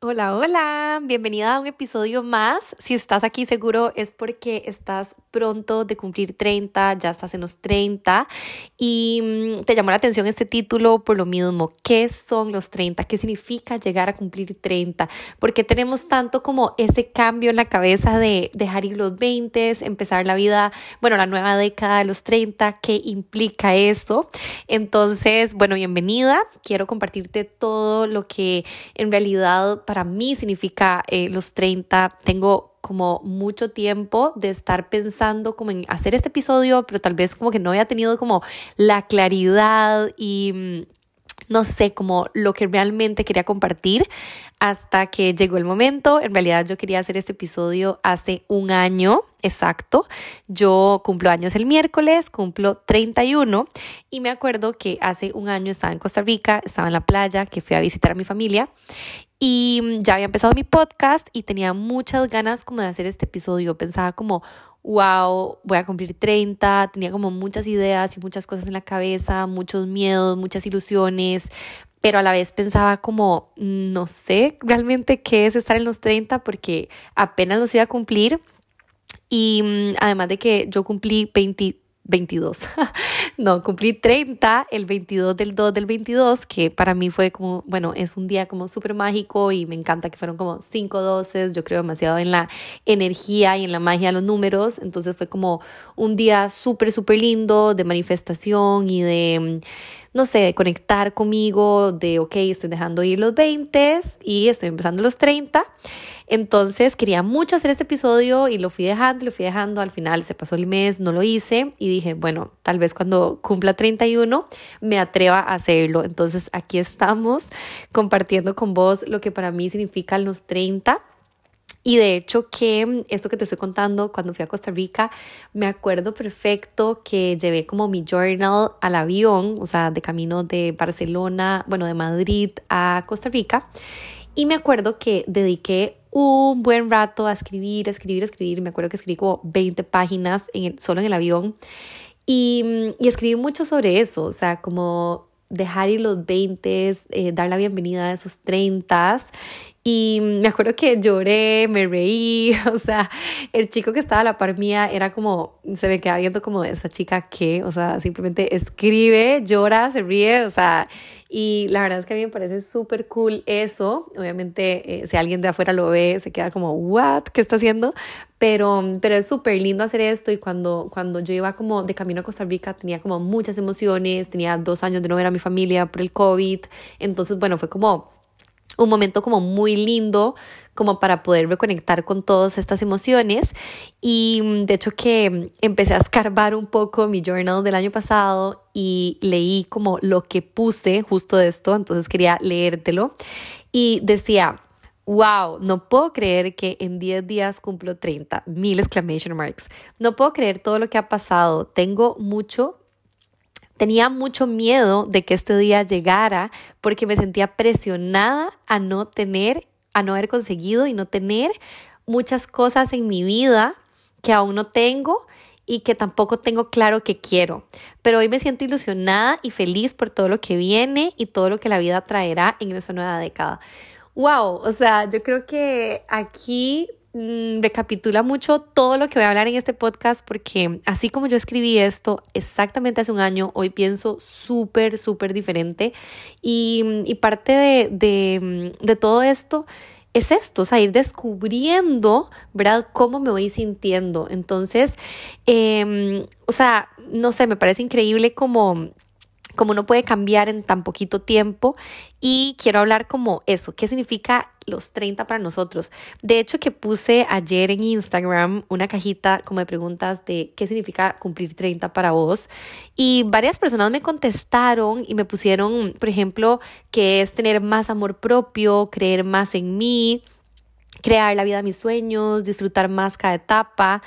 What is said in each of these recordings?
Hola, hola, bienvenida a un episodio más. Si estás aquí seguro es porque estás pronto de cumplir 30, ya estás en los 30 y mm, te llamó la atención este título por lo mismo. ¿Qué son los 30? ¿Qué significa llegar a cumplir 30? Porque tenemos tanto como ese cambio en la cabeza de dejar ir los 20, empezar la vida, bueno, la nueva década de los 30, ¿qué implica eso? Entonces, bueno, bienvenida. Quiero compartirte todo lo que en realidad para mí significa eh, los 30. Tengo como mucho tiempo de estar pensando como en hacer este episodio, pero tal vez como que no había tenido como la claridad y mm, no sé, como lo que realmente quería compartir hasta que llegó el momento. En realidad yo quería hacer este episodio hace un año exacto. Yo cumplo años el miércoles, cumplo 31 y me acuerdo que hace un año estaba en Costa Rica, estaba en la playa, que fui a visitar a mi familia y ya había empezado mi podcast y tenía muchas ganas como de hacer este episodio. Pensaba como, wow, voy a cumplir 30, tenía como muchas ideas y muchas cosas en la cabeza, muchos miedos, muchas ilusiones, pero a la vez pensaba como, no sé realmente qué es estar en los 30 porque apenas los iba a cumplir. Y mm, además de que yo cumplí 20 22. no, cumplí 30 el 22 del 2 del 22, que para mí fue como, bueno, es un día como súper mágico y me encanta que fueron como 5 doces. Yo creo demasiado en la energía y en la magia de los números. Entonces fue como un día súper, súper lindo de manifestación y de no sé, conectar conmigo, de, ok, estoy dejando ir los 20 y estoy empezando los 30. Entonces quería mucho hacer este episodio y lo fui dejando, lo fui dejando. Al final se pasó el mes, no lo hice y dije, bueno, tal vez cuando cumpla 31 me atreva a hacerlo. Entonces aquí estamos compartiendo con vos lo que para mí significan los 30. Y de hecho que esto que te estoy contando, cuando fui a Costa Rica, me acuerdo perfecto que llevé como mi journal al avión, o sea, de camino de Barcelona, bueno, de Madrid a Costa Rica. Y me acuerdo que dediqué un buen rato a escribir, escribir, escribir. Me acuerdo que escribí como 20 páginas en solo en el avión. Y, y escribí mucho sobre eso, o sea, como dejar ir los 20, eh, dar la bienvenida a esos 30 y me acuerdo que lloré, me reí, o sea, el chico que estaba a la par mía era como, se me quedaba viendo como esa chica que, o sea, simplemente escribe, llora, se ríe, o sea, y la verdad es que a mí me parece súper cool eso. Obviamente, eh, si alguien de afuera lo ve, se queda como, ¿what? ¿Qué está haciendo? Pero, pero es súper lindo hacer esto y cuando, cuando yo iba como de camino a Costa Rica tenía como muchas emociones, tenía dos años de no ver a mi familia por el COVID, entonces, bueno, fue como un momento como muy lindo como para poder reconectar con todas estas emociones. Y mm, de hecho que empecé a escarbar un poco mi journal del año pasado y leí como lo que puse justo de esto, entonces quería leértelo. Y decía, wow, no puedo creer que en 10 días cumplo 30, mil exclamation marks, no puedo creer todo lo que ha pasado, tengo mucho Tenía mucho miedo de que este día llegara porque me sentía presionada a no tener, a no haber conseguido y no tener muchas cosas en mi vida que aún no tengo y que tampoco tengo claro que quiero. Pero hoy me siento ilusionada y feliz por todo lo que viene y todo lo que la vida traerá en esta nueva década. Wow, o sea, yo creo que aquí recapitula mucho todo lo que voy a hablar en este podcast porque así como yo escribí esto exactamente hace un año, hoy pienso súper, súper diferente y, y parte de, de, de, todo esto es esto, o sea, ir descubriendo, ¿verdad?, cómo me voy sintiendo. Entonces, eh, o sea, no sé, me parece increíble como como no puede cambiar en tan poquito tiempo y quiero hablar como eso, qué significa los 30 para nosotros. De hecho, que puse ayer en Instagram una cajita como de preguntas de qué significa cumplir 30 para vos y varias personas me contestaron y me pusieron, por ejemplo, que es tener más amor propio, creer más en mí, crear la vida de mis sueños, disfrutar más cada etapa.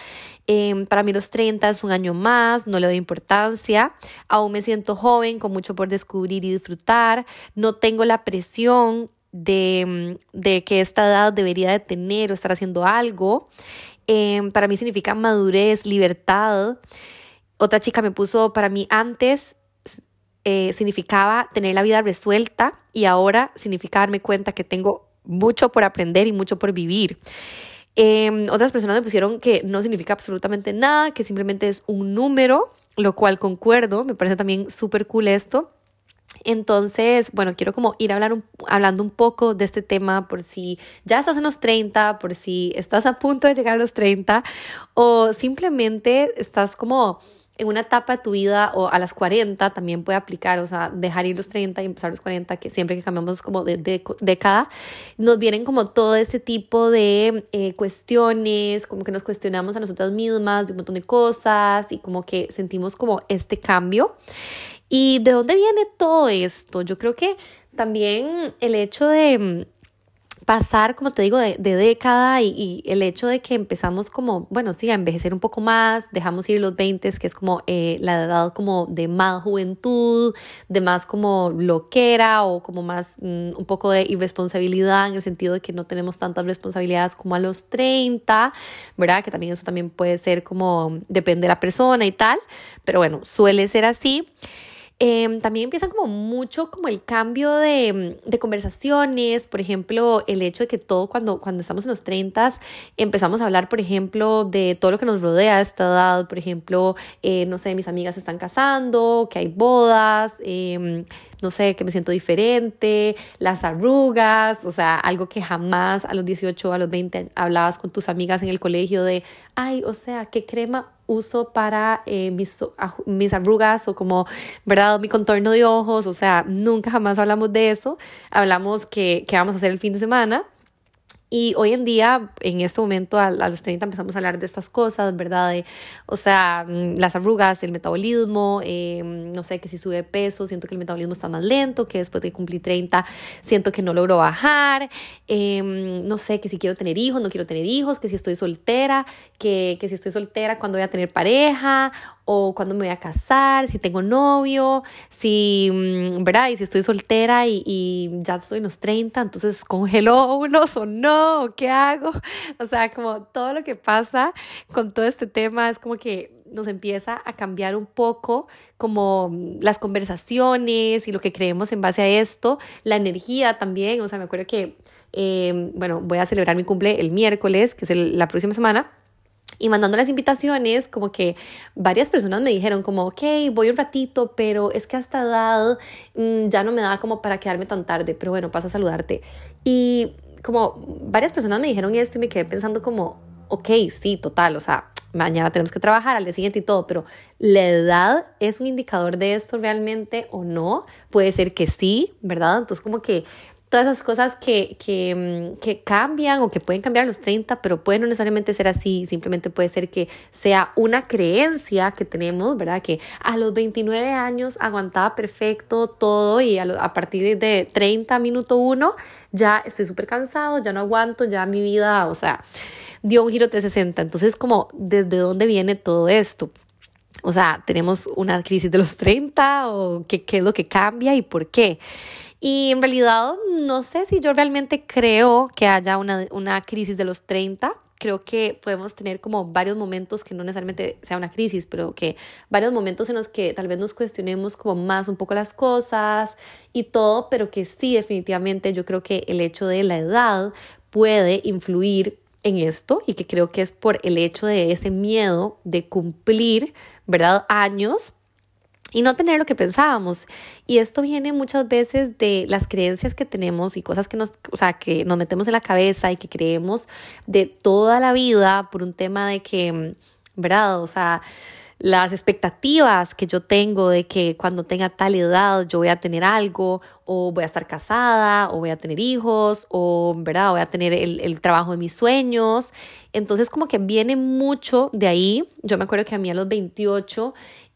Em, para mí los 30 es un año más, no le doy importancia, aún me siento joven, con mucho por descubrir y disfrutar, no tengo la presión de, de que esta edad debería de tener o estar haciendo algo. Em, para mí significa madurez, libertad. Otra chica me puso, para mí antes eh, significaba tener la vida resuelta y ahora significa darme cuenta que tengo mucho por aprender y mucho por vivir. Em, otras personas me pusieron que no significa absolutamente nada, que simplemente es un número, lo cual concuerdo, me parece también súper cool esto. Entonces, bueno, quiero como ir hablando un poco de este tema por si ya estás en los 30, por si estás a punto de llegar a los 30 o simplemente estás como en una etapa de tu vida o a las 40 también puede aplicar, o sea, dejar ir los 30 y empezar los 40, que siempre que cambiamos como de, década, nos vienen como todo ese tipo de eh, cuestiones, como que nos cuestionamos a nosotras mismas de un montón de cosas y como que sentimos como este cambio. ¿Y de dónde viene todo esto? Yo creo que también el hecho de pasar, como te digo, de, década y, el hecho de que empezamos como, bueno, sí, a envejecer un poco más, dejamos ir los 20, que es como eh, la edad como de más juventud, de más como loquera o como más mm, un poco de irresponsabilidad en el sentido de que no tenemos tantas responsabilidades como a los 30, ¿verdad? Que también eso también puede ser como, depende de la persona y tal, pero bueno, suele ser así. Em, también empiezan como mucho como el cambio de, de, conversaciones, por ejemplo, el hecho de que todo cuando, cuando estamos en los 30 empezamos a hablar, por ejemplo, de todo lo que nos rodea a esta edad, por ejemplo, eh, no sé, mis amigas están casando, que hay bodas, eh, no sé, que me siento diferente, las arrugas, o sea, algo que jamás a los 18, a los 20 hablabas con tus amigas en el colegio de, ay, o sea, ¿qué crema uso para eh, mis, mis arrugas o como, ¿verdad? Mi contorno de ojos, o sea, nunca jamás hablamos de eso, hablamos que, que vamos a hacer el fin de semana y hoy en día, en este momento, a, los 30 empezamos a hablar de estas cosas, ¿verdad? o sea, mm, las arrugas, el metabolismo, em, no sé, que si sube peso, siento que el metabolismo está más lento, que después de cumplir 30 siento que no logro bajar, em, no sé, que si quiero tener hijos, no quiero tener hijos, que si estoy soltera, que, que si estoy soltera, cuando voy a tener pareja, o cuándo me voy a casar, si tengo novio, si, mm, ¿verdad? Y si estoy soltera y, ya estoy en los 30, entonces congelo unos o no, ¿qué hago? O sea, como todo lo que pasa con todo este tema es como que nos empieza a cambiar un poco como las conversaciones y lo que creemos en base a esto, la energía también, o sea, me acuerdo que, eh, bueno, voy a celebrar mi cumple el miércoles, que es la próxima semana, y mandando las invitaciones, como que varias personas me dijeron como, ok, voy un ratito, pero es que hasta edad mm, ya no me da como para quedarme tan tarde, pero bueno, paso a saludarte. Y como varias personas me dijeron esto y me quedé pensando como, ok, sí, total, o sea, mañana tenemos que trabajar al día siguiente y todo, pero ¿la edad es un indicador de esto realmente o no? Puede ser que sí, ¿verdad? Entonces como que todas esas cosas que, que, mm, que, cambian o que pueden cambiar a los 30, pero puede no necesariamente ser así, simplemente puede ser que sea una creencia que tenemos, ¿verdad? Que a los 29 años aguantaba perfecto todo y a, a partir de 30 minuto uno ya estoy súper cansado, ya no aguanto, ya mi vida, o sea, dio un giro 360. Entonces, como, ¿desde dónde viene todo esto? O sea, tenemos una crisis de los 30 o qué es lo que cambia y por qué. Y en realidad no sé si yo realmente creo que haya una, una crisis de los 30 creo que podemos tener como varios momentos que no necesariamente sea una crisis, pero que varios momentos en los que tal vez nos cuestionemos como más un poco las cosas y todo, pero que sí definitivamente yo creo que el hecho de la edad puede influir en esto y que creo que es por el hecho de ese miedo de cumplir, ¿verdad? Años y no tener lo que pensábamos. Y esto viene muchas veces de las creencias que tenemos y cosas que nos, o sea, que nos metemos en la cabeza y que creemos de toda la vida por un tema de que, ¿verdad? O sea, las expectativas que yo tengo de que cuando tenga tal edad yo voy a tener algo o voy a estar casada o voy a tener hijos o, ¿verdad? Voy a tener el, el trabajo de mis sueños. Entonces como que viene mucho de ahí. Yo me acuerdo que a mí a los 28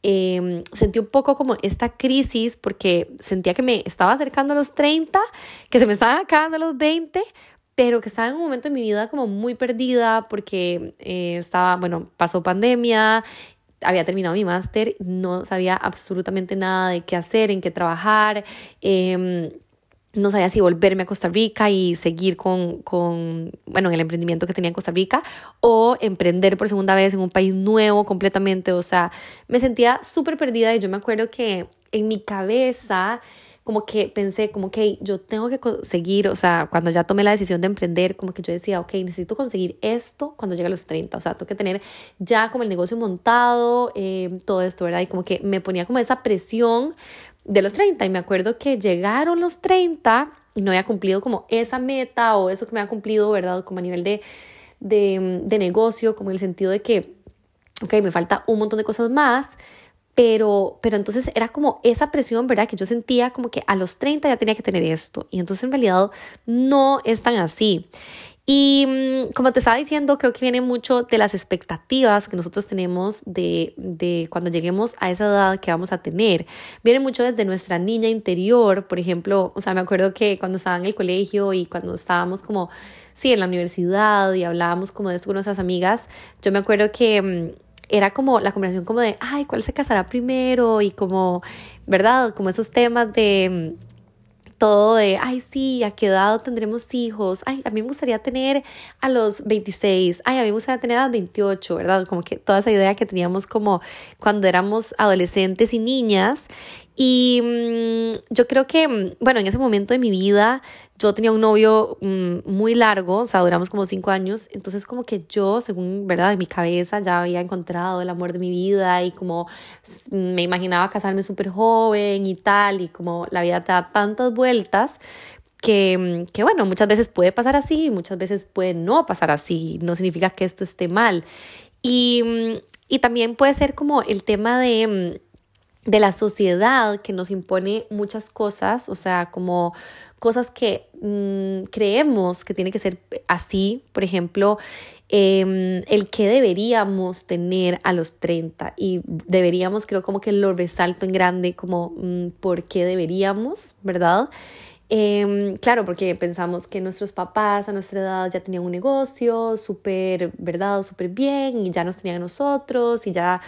Em, sentí un poco como esta crisis porque sentía que me estaba acercando a los 30, que se me estaban acabando los 20, pero que estaba en un momento de mi vida como muy perdida porque eh, estaba, bueno, pasó pandemia, había terminado mi máster, no sabía absolutamente nada de qué hacer, en qué trabajar. Eh, no sabía si volverme a Costa Rica y seguir con, con, bueno, el emprendimiento que tenía en Costa Rica o emprender por segunda vez en un país nuevo completamente. O sea, me sentía súper perdida y yo me acuerdo que en mi cabeza como que pensé, como que yo tengo que conseguir, o sea, cuando ya tomé la decisión de emprender, como que yo decía, ok, necesito conseguir esto cuando llegue a los 30, o sea, tengo que tener ya como el negocio montado, eh, todo esto, ¿verdad? Y como que me ponía como esa presión de los 30 y me acuerdo que llegaron los 30 y no había cumplido como esa meta o eso que me había cumplido, ¿verdad? Como a nivel de, de, de negocio, como en el sentido de que, ok, me falta un montón de cosas más, pero, pero entonces era como esa presión, ¿verdad? Que yo sentía como que a los 30 ya tenía que tener esto. Y entonces en realidad no es tan así. Y mm, como te estaba diciendo, creo que viene mucho de las expectativas que nosotros tenemos de, de, cuando lleguemos a esa edad que vamos a tener. Viene mucho desde nuestra niña interior, por ejemplo, o sea, me acuerdo que cuando estaba en el colegio y cuando estábamos como, sí, en la universidad y hablábamos como de esto con nuestras amigas, yo me acuerdo que mm, era como la conversación como de, ay, ¿cuál se casará primero? Y como, ¿verdad? Como esos temas de mm, todo de, ay, sí, ¿a qué edad tendremos hijos? Ay, a mí me gustaría tener a los 26, ay, a mí me gustaría tener a los 28, ¿verdad? Como que toda esa idea que teníamos como cuando éramos adolescentes y niñas. Y mm, yo creo que, mm, bueno, en ese momento de mi vida yo tenía un novio mm, muy largo, o sea, duramos como cinco años, entonces como que yo, según, ¿verdad? En mi cabeza ya había encontrado el amor de mi vida y como me imaginaba casarme súper joven y tal, y como la vida te da tantas vueltas. Que, que bueno, muchas veces puede pasar así, muchas veces puede no pasar así, no significa que esto esté mal. Y, y también puede ser como el tema de de la sociedad que nos impone muchas cosas, o sea, como cosas que mm, creemos que tiene que ser así, por ejemplo, em, el que deberíamos tener a los 30 y deberíamos, creo como que lo resalto en grande como mm, por qué deberíamos, ¿verdad? Em, claro, porque pensamos que nuestros papás a nuestra edad ya tenían un negocio súper, ¿verdad? Súper bien y ya nos tenían a nosotros y ya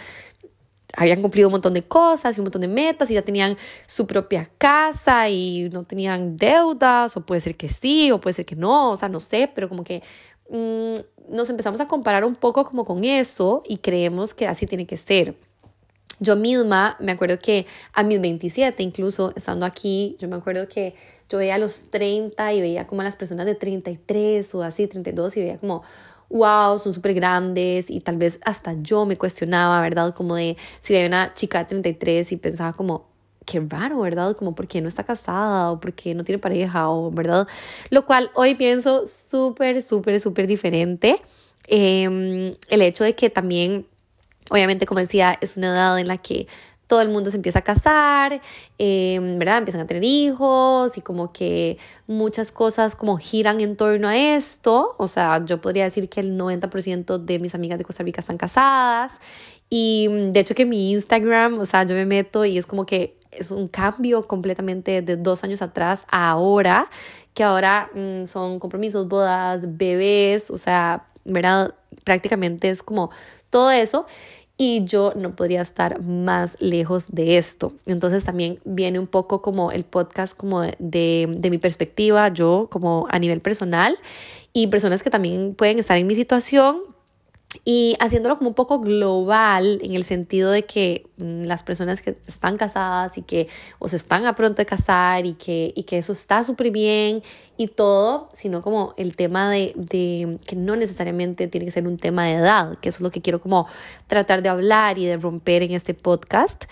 habían cumplido un montón de cosas y un montón de metas y ya tenían su propia casa y no tenían deudas, o puede ser que sí, o puede ser que no, o sea, no sé, pero como que mm, nos empezamos a comparar un poco como con eso y creemos que así tiene que ser. Yo misma me acuerdo que a mis 27, incluso estando aquí, yo me acuerdo que yo veía a los 30 y veía como a las personas de 33 o así, 32 y veía como, wow, son súper grandes y tal vez hasta yo me cuestionaba, ¿verdad? Como de si veía una chica de 33 y pensaba como, qué raro, ¿verdad? Como por qué no está casada o por qué no tiene pareja o, ¿verdad? Lo cual hoy pienso súper, súper, súper diferente. Em, el hecho de que también, obviamente, como decía, es una edad en la que todo el mundo se empieza a casar, em, ¿verdad? Empiezan a tener hijos y como que muchas cosas como giran en torno a esto. O sea, yo podría decir que el 90% de mis amigas de Costa Rica están casadas y mm, de hecho que mi Instagram, o sea, yo me meto y es como que es un cambio completamente de dos años atrás a ahora, que ahora mm, son compromisos, bodas, bebés, o sea, ¿verdad? Prácticamente es como todo eso y yo no podría estar más lejos de esto. Entonces también viene un poco como el podcast como de, de, mi perspectiva, yo como a nivel personal y personas que también pueden estar en mi situación y haciéndolo como un poco global en el sentido de que mm, las personas que están casadas y que o se están a pronto de casar y que, y que eso está súper bien y todo, sino como el tema de, de, que no necesariamente tiene que ser un tema de edad, que eso es lo que quiero como tratar de hablar y de romper en este podcast.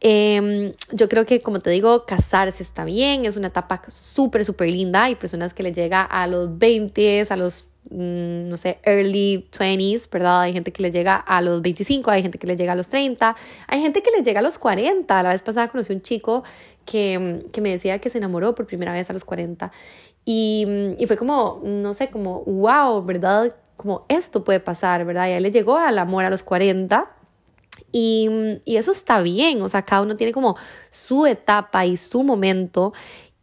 Em, yo creo que, como te digo, casarse está bien, es una etapa súper, súper linda. Hay personas que les llega a los 20, a los no sé, early 20s, ¿verdad? Hay gente que le llega a los 25, hay gente que le llega a los 30, hay gente que le llega a los 40. La vez pasada conocí un chico que, que me decía que se enamoró por primera vez a los 40 y, y fue como, no sé, como, wow, ¿verdad? Como esto puede pasar, ¿verdad? Y a él le llegó al amor a los 40 y, y, eso está bien, o sea, cada uno tiene como su etapa y su momento.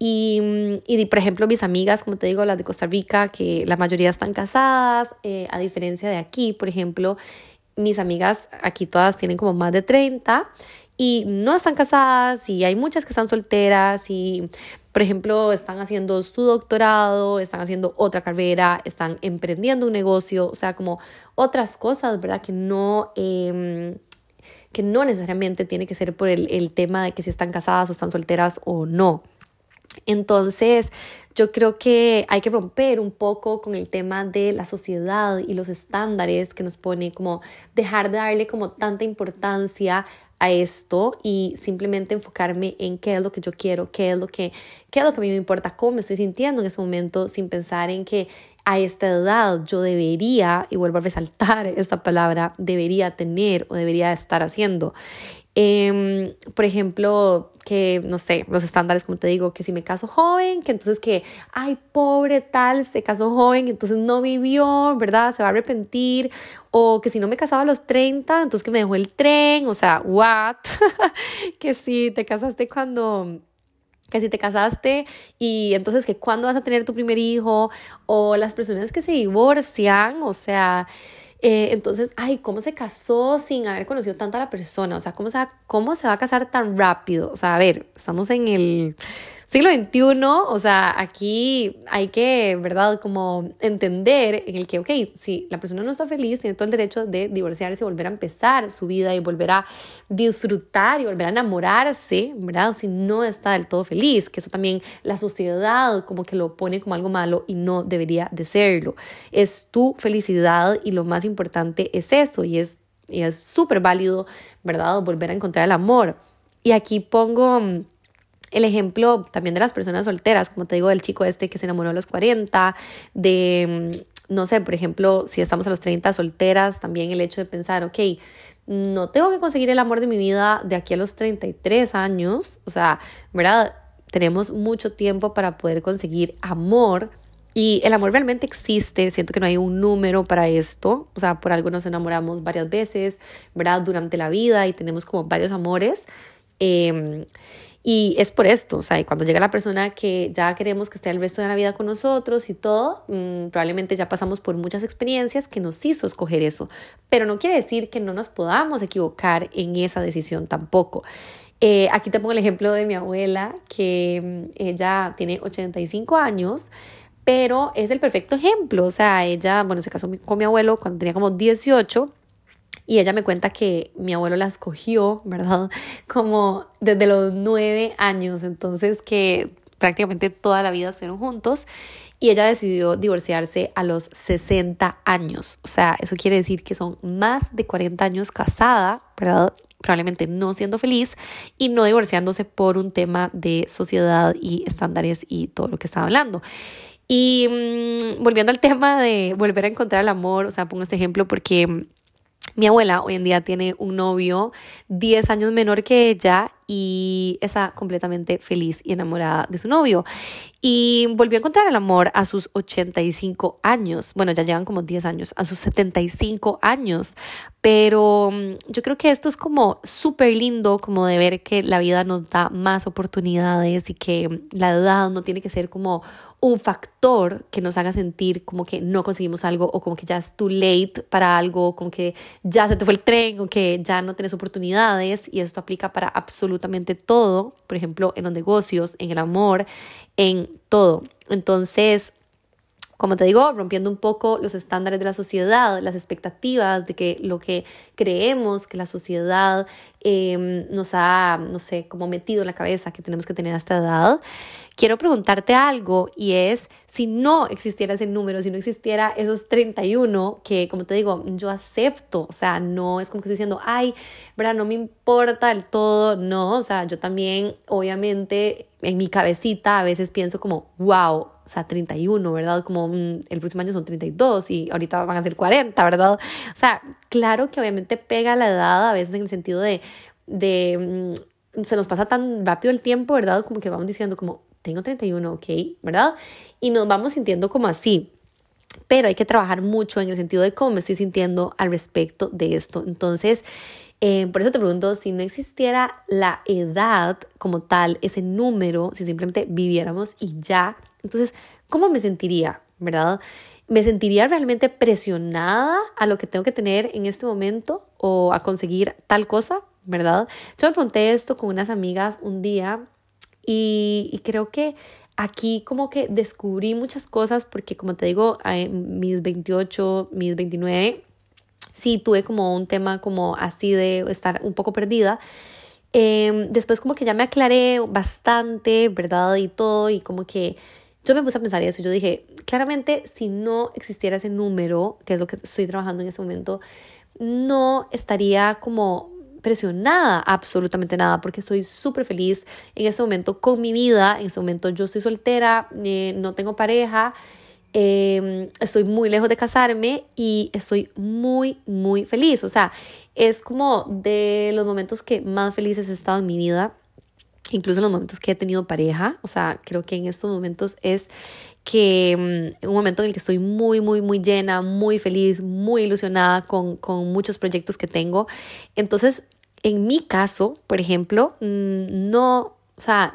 Y, y, por ejemplo, mis amigas, como te digo, las de Costa Rica, que la mayoría están casadas, eh, a diferencia de aquí, por ejemplo, mis amigas aquí todas tienen como más de 30 y no están casadas y hay muchas que están solteras y, por ejemplo, están haciendo su doctorado, están haciendo otra carrera, están emprendiendo un negocio, o sea, como otras cosas, ¿verdad? Que no... Em, que no necesariamente tiene que ser por el, el tema de que si están casadas o están solteras o no. Entonces, yo creo que hay que romper un poco con el tema de la sociedad y los estándares que nos pone, como dejar de darle como tanta importancia a esto y simplemente enfocarme en qué es lo que yo quiero, qué es lo que, qué es lo que a mí me importa, cómo me estoy sintiendo en ese momento, sin pensar en que a esta edad yo debería, y vuelvo a resaltar esta palabra, debería tener o debería estar haciendo. Em, por ejemplo, que no sé, los estándares, como te digo, que si me caso joven, que entonces que, ay, pobre tal, se casó joven, entonces no vivió, ¿verdad? Se va a arrepentir. O que si no me casaba a los 30, entonces que me dejó el tren, o sea, what? que si te casaste cuando que si te casaste y entonces que cuándo vas a tener tu primer hijo o las personas que se divorcian, o sea, eh, entonces, ay, ¿cómo se casó sin haber conocido tanto a la persona? O sea, ¿cómo se, va, ¿cómo se va a casar tan rápido? O sea, a ver, estamos en el siglo XXI, o sea, aquí hay que, ¿verdad? Como entender en el que, ok, si la persona no está feliz, tiene todo el derecho de divorciarse y volver a empezar su vida y volver a disfrutar y volver a enamorarse, ¿verdad? Si no está del todo feliz, que eso también la sociedad como que lo pone como algo malo y no debería de serlo. Es tu felicidad y lo más importante es eso y es y es súper válido, ¿verdad? Volver a encontrar el amor. Y aquí pongo el ejemplo también de las personas solteras, como te digo, del chico este que se enamoró a los 40, de, mm, no sé, por ejemplo, si estamos a los 30 solteras, también el hecho de pensar, ok, no tengo que conseguir el amor de mi vida de aquí a los 33 años, o sea, ¿verdad? Tenemos mucho tiempo para poder conseguir amor. Y el amor realmente existe, siento que no hay un número para esto, o sea, por algo nos enamoramos varias veces, ¿verdad? Durante la vida y tenemos como varios amores. Eh, y es por esto, o sea, cuando llega la persona que ya queremos que esté el resto de la vida con nosotros y todo, mm, probablemente ya pasamos por muchas experiencias que nos hizo escoger eso, pero no quiere decir que no nos podamos equivocar en esa decisión tampoco. Eh, aquí te pongo el ejemplo de mi abuela, que mm, ella tiene 85 años, pero es el perfecto ejemplo, o sea, ella, bueno, se casó con mi abuelo cuando tenía como 18 y ella me cuenta que mi abuelo la escogió, ¿verdad? Como desde los nueve años, entonces que prácticamente toda la vida estuvieron juntos y ella decidió divorciarse a los 60 años. O sea, eso quiere decir que son más de 40 años casada, ¿verdad? Probablemente no siendo feliz y no divorciándose por un tema de sociedad y estándares y todo lo que estaba hablando. Y mm, volviendo al tema de volver a encontrar el amor, o sea, pongo este ejemplo porque mi abuela hoy en día tiene un novio 10 años menor que ella y está completamente feliz y enamorada de su novio. Y volvió a encontrar el amor a sus 85 años. Bueno, ya llevan como 10 años, a sus 75 años. Pero mm, yo creo que esto es como súper lindo, como de ver que la vida nos da más oportunidades y que la edad no tiene que ser como un factor que nos haga sentir como que no conseguimos algo o como que ya es too late para algo, como que ya se te fue el tren o que ya no tienes oportunidades y esto aplica para absolutamente todo, por ejemplo, en los negocios, en el amor, en todo. Entonces, como te digo, rompiendo un poco los estándares de la sociedad, las expectativas de que lo que creemos que la sociedad em, nos ha, no sé, como metido en la cabeza que tenemos que tener a esta edad quiero preguntarte algo y es si no existiera ese número, si no existiera esos 31 que, como te digo, yo acepto, o sea, no es como que estoy diciendo, ay, ¿verdad? No me importa del todo, no, o sea, yo también, obviamente, en mi cabecita a veces pienso como, wow, o sea, 31, ¿verdad? Como mm, el próximo año son 32 y ahorita van a ser 40, ¿verdad? O sea, claro que obviamente pega la edad a veces en el sentido de, de mm, se nos pasa tan rápido el tiempo, ¿verdad? Como que vamos diciendo como, tengo 31, ok, ¿verdad? Y nos vamos sintiendo como así. Pero hay que trabajar mucho en el sentido de cómo me estoy sintiendo al respecto de esto. Entonces, eh, por eso te pregunto, si no existiera la edad como tal, ese número, si simplemente viviéramos y ya, entonces, ¿cómo me sentiría? ¿Verdad? ¿Me sentiría realmente presionada a lo que tengo que tener en este momento o a conseguir tal cosa? ¿Verdad? Yo me pregunté esto con unas amigas un día y, creo que aquí como que descubrí muchas cosas porque como te digo, en mis 28, mis 29, sí tuve como un tema como así de estar un poco perdida. Em, después como que ya me aclaré bastante, ¿verdad? Y todo, y como que yo me puse a pensar eso. Yo dije, claramente, si no existiera ese número, que es lo que estoy trabajando en ese momento, no estaría como presionada absolutamente nada porque estoy súper feliz en ese momento con mi vida. En ese momento yo estoy soltera, eh, no tengo pareja, em, estoy muy lejos de casarme y estoy muy, muy feliz. O sea, es como de los momentos que más felices he estado en mi vida incluso en los momentos que he tenido pareja, o sea, creo que en estos momentos es que mm, un momento en el que estoy muy, muy, muy llena, muy feliz, muy ilusionada con, con muchos proyectos que tengo. Entonces, en mi caso, por ejemplo, mm, no, o sea,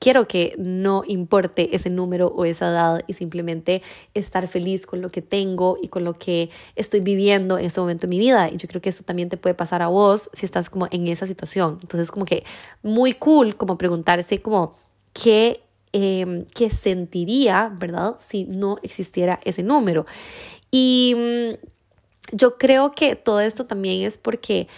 quiero que no importe ese número o esa edad y simplemente estar feliz con lo que tengo y con lo que estoy viviendo en este momento de mi vida. Y yo creo que eso también te puede pasar a vos si estás como en esa situación. Entonces, como que muy cool como preguntarse como qué, eh, qué sentiría, ¿verdad? Si no existiera ese número. Y mm, yo creo que todo esto también es porque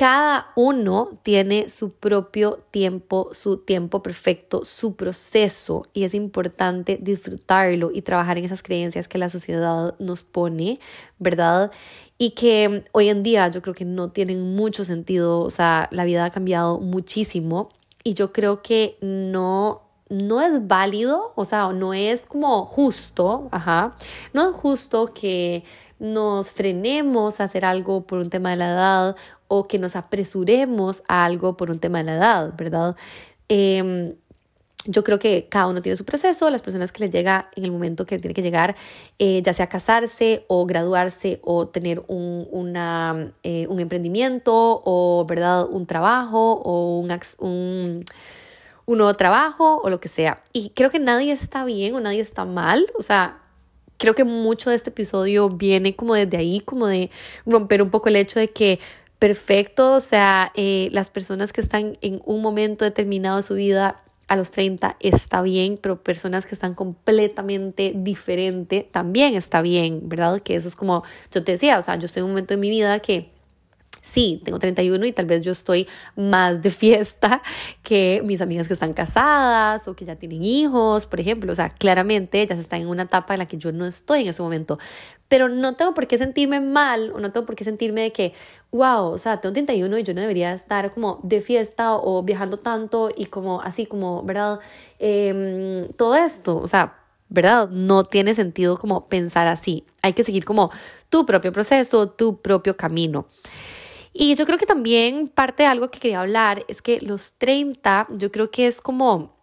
cada uno tiene su propio tiempo, su tiempo perfecto, su proceso y es importante disfrutarlo y trabajar en esas creencias que la sociedad nos pone, ¿verdad? Y que hoy en día yo creo que no tienen mucho sentido, o sea, la vida ha cambiado muchísimo y yo creo que no no es válido, o sea, no es como justo, ajá, no es justo que nos frenemos a hacer algo por un tema de la edad o que nos apresuremos a algo por un tema de la edad, ¿verdad? Em, yo creo que cada uno tiene su proceso, las personas que les llega en el momento que tiene que llegar, eh, ya sea casarse o graduarse o tener un, eh, un emprendimiento o ¿verdad? un trabajo o un, un, un nuevo trabajo o lo que sea. Y creo que nadie está bien o nadie está mal, o sea, creo que mucho de este episodio viene como desde ahí, como de romper un poco el hecho de que perfecto, o sea, eh, las personas que están en un momento determinado de su vida a los 30 está bien, pero personas que están completamente diferente también está bien, ¿verdad? Que eso es como yo te decía, o sea, yo estoy en un momento de mi vida que sí, tengo 31 y tal vez yo estoy más de fiesta que mis amigas que están casadas o que ya tienen hijos, por ejemplo. O sea, claramente se están en una etapa en la que yo no estoy en ese momento. Pero no tengo por qué sentirme mal o no tengo por qué sentirme de que, wow, o sea, tengo 31 y yo no debería estar como de fiesta o viajando tanto y como así, como, ¿verdad? Em, todo esto, o sea, ¿verdad? No tiene sentido como pensar así. Hay que seguir como tu propio proceso, tu propio camino. Y yo creo que también parte de algo que quería hablar es que los 30, yo creo que es como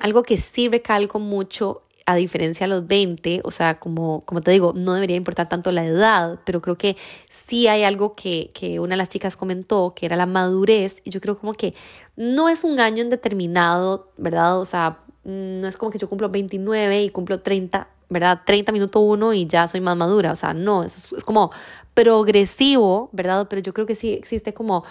algo que sí recalco mucho a diferencia de los 20, o sea, como, como te digo, no debería importar tanto la edad, pero creo que sí hay algo que, que una de las chicas comentó, que era la madurez, y yo creo como que no es un año indeterminado, ¿verdad? O sea, no es como que yo cumplo 29 y cumplo 30, ¿verdad? 30 minutos uno y ya soy más madura, o sea, no, es, es como progresivo, ¿verdad? Pero yo creo que sí existe como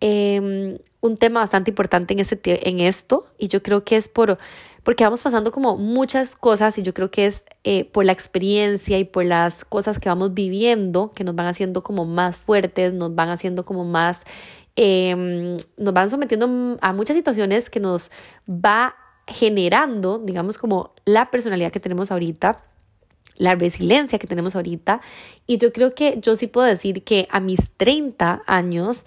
em, un tema bastante importante en, ese, en esto y yo creo que es por, porque vamos pasando como muchas cosas y yo creo que es eh, por la experiencia y por las cosas que vamos viviendo que nos van haciendo como más fuertes, nos van haciendo como más, em, nos van sometiendo a muchas situaciones que nos va generando, digamos, como la personalidad que tenemos ahorita la resiliencia que tenemos ahorita. Y yo creo que yo sí puedo decir que a mis 30 años,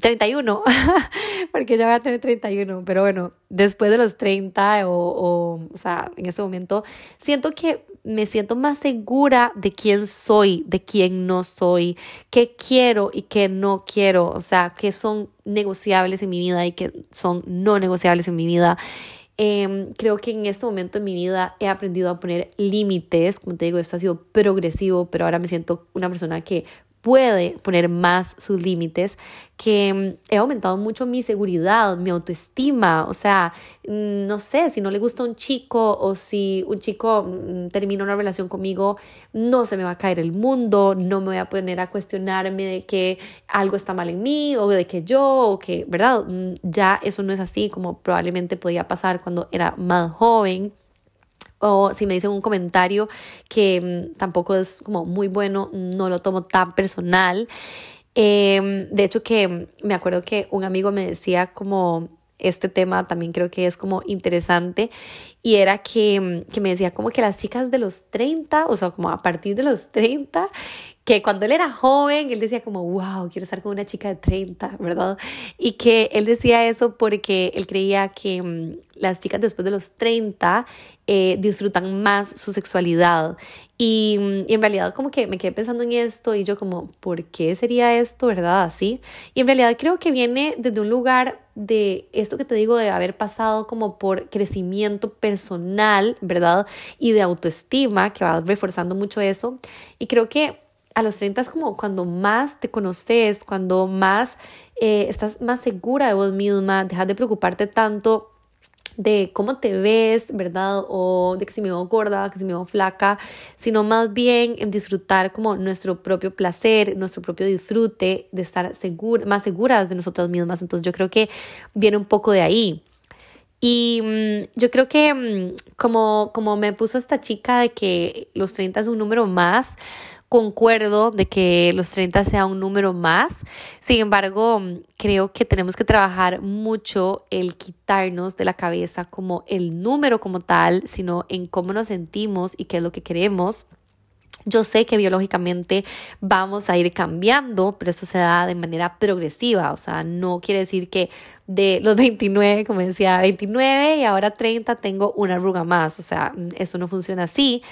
31, porque ya voy a tener 31, pero bueno, después de los 30 o, o, o sea, en este momento, siento que me siento más segura de quién soy, de quién no soy, qué quiero y qué no quiero, o sea, qué son negociables en mi vida y qué son no negociables en mi vida. Em, creo que en este momento en mi vida he aprendido a poner límites, como te digo, esto ha sido progresivo, pero ahora me siento una persona que puede poner más sus límites, que mm, he aumentado mucho mi seguridad, mi autoestima, o sea, mm, no sé, si no le gusta un chico o si un chico mm, termina una relación conmigo, no se me va a caer el mundo, no me voy a poner a cuestionarme de que algo está mal en mí o de que yo, o que, ¿verdad? Ya eso no es así como probablemente podía pasar cuando era más joven o si me dicen un comentario que mm, tampoco es como muy bueno, no lo tomo tan personal. Em, de hecho que me acuerdo que un amigo me decía como este tema también creo que es como interesante y era que, que me decía como que las chicas de los 30, o sea, como a partir de los 30, que cuando él era joven, él decía como, wow, quiero estar con una chica de 30, ¿verdad? Y que él decía eso porque él creía que mm, las chicas después de los 30 eh, disfrutan más su sexualidad. Y, mm, y, en realidad como que me quedé pensando en esto y yo como, ¿por qué sería esto, verdad? Así. Y en realidad creo que viene desde un lugar de esto que te digo, de haber pasado como por crecimiento personal, ¿verdad? Y de autoestima, que va reforzando mucho eso. Y creo que a los 30 es como cuando más te conoces, cuando más eh, estás más segura de vos misma, dejas de preocuparte tanto de cómo te ves, ¿verdad? O de que si me veo gorda, que si me veo flaca, sino más bien en disfrutar como nuestro propio placer, nuestro propio disfrute, de estar segura, más seguras de nosotras mismas. Entonces yo creo que viene un poco de ahí. Y mm, yo creo que mm, como, como me puso esta chica de que los 30 es un número más, concuerdo de que los 30 sea un número más. Sin embargo, creo que tenemos que trabajar mucho el quitarnos de la cabeza como el número como tal, sino en cómo nos sentimos y qué es lo que queremos. Yo sé que biológicamente vamos a ir cambiando, pero eso se da de manera progresiva, o sea, no quiere decir que de los 29, como decía, 29 y ahora 30 tengo una arruga más, o sea, eso no funciona así.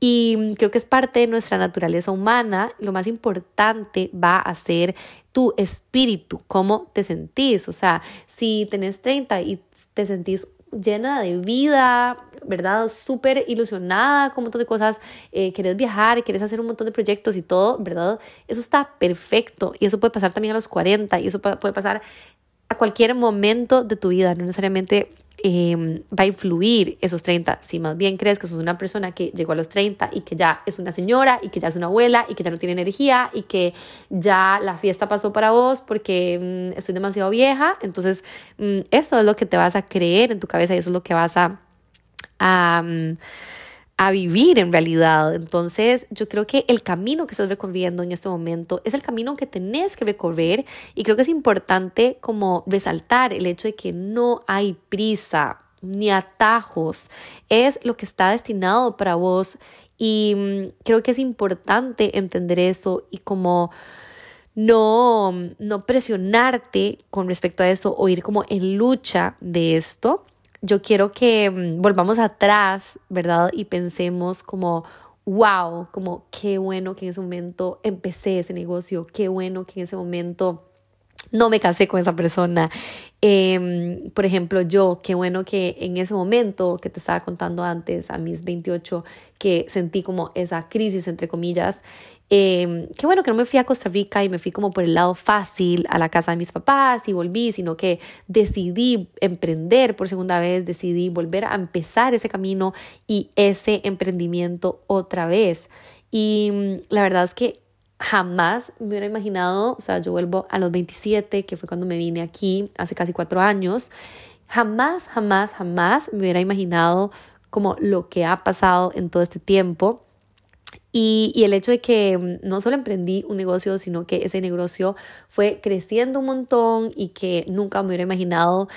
Y creo que es parte de nuestra naturaleza humana. Lo más importante va a ser tu espíritu, cómo te sentís. O sea, si tenés 30 y te sentís llena de vida, ¿verdad? Súper ilusionada con un montón de cosas, eh, querés viajar, querés hacer un montón de proyectos y todo, ¿verdad? Eso está perfecto y eso puede pasar también a los 40 y eso puede pasar a cualquier momento de tu vida, no necesariamente Em, va a influir esos 30. Si más bien crees que sos una persona que llegó a los 30 y que ya es una señora y que ya es una abuela y que ya no tiene energía y que ya la fiesta pasó para vos porque mm, estoy demasiado vieja, entonces mm, eso es lo que te vas a creer en tu cabeza y eso es lo que vas a... mm, a vivir en realidad. Entonces, yo creo que el camino que estás recorriendo en este momento es el camino que tenés que recorrer y creo que es importante como resaltar el hecho de que no hay prisa ni atajos. Es lo que está destinado para vos y mm, creo que es importante entender eso y como no, no presionarte con respecto a esto o ir como en lucha de esto yo quiero que mm, volvamos atrás, ¿verdad? Y pensemos como, wow, como qué bueno que en ese momento empecé ese negocio, qué bueno que en ese momento no me casé con esa persona. Em, por ejemplo, yo, qué bueno que en ese momento que te estaba contando antes, a mis 28, que sentí como esa crisis, entre comillas, eh, qué bueno que no me fui a Costa Rica y me fui como por el lado fácil a la casa de mis papás y volví, sino que decidí emprender por segunda vez, decidí volver a empezar ese camino y ese emprendimiento otra vez. Y mm, la verdad es que jamás me hubiera imaginado, o sea, yo vuelvo a los 27, que fue cuando me vine aquí hace casi cuatro años, jamás, jamás, jamás me hubiera imaginado como lo que ha pasado en todo este tiempo y, el hecho de que mm, no solo emprendí un negocio, sino que ese negocio fue creciendo un montón y que nunca me hubiera imaginado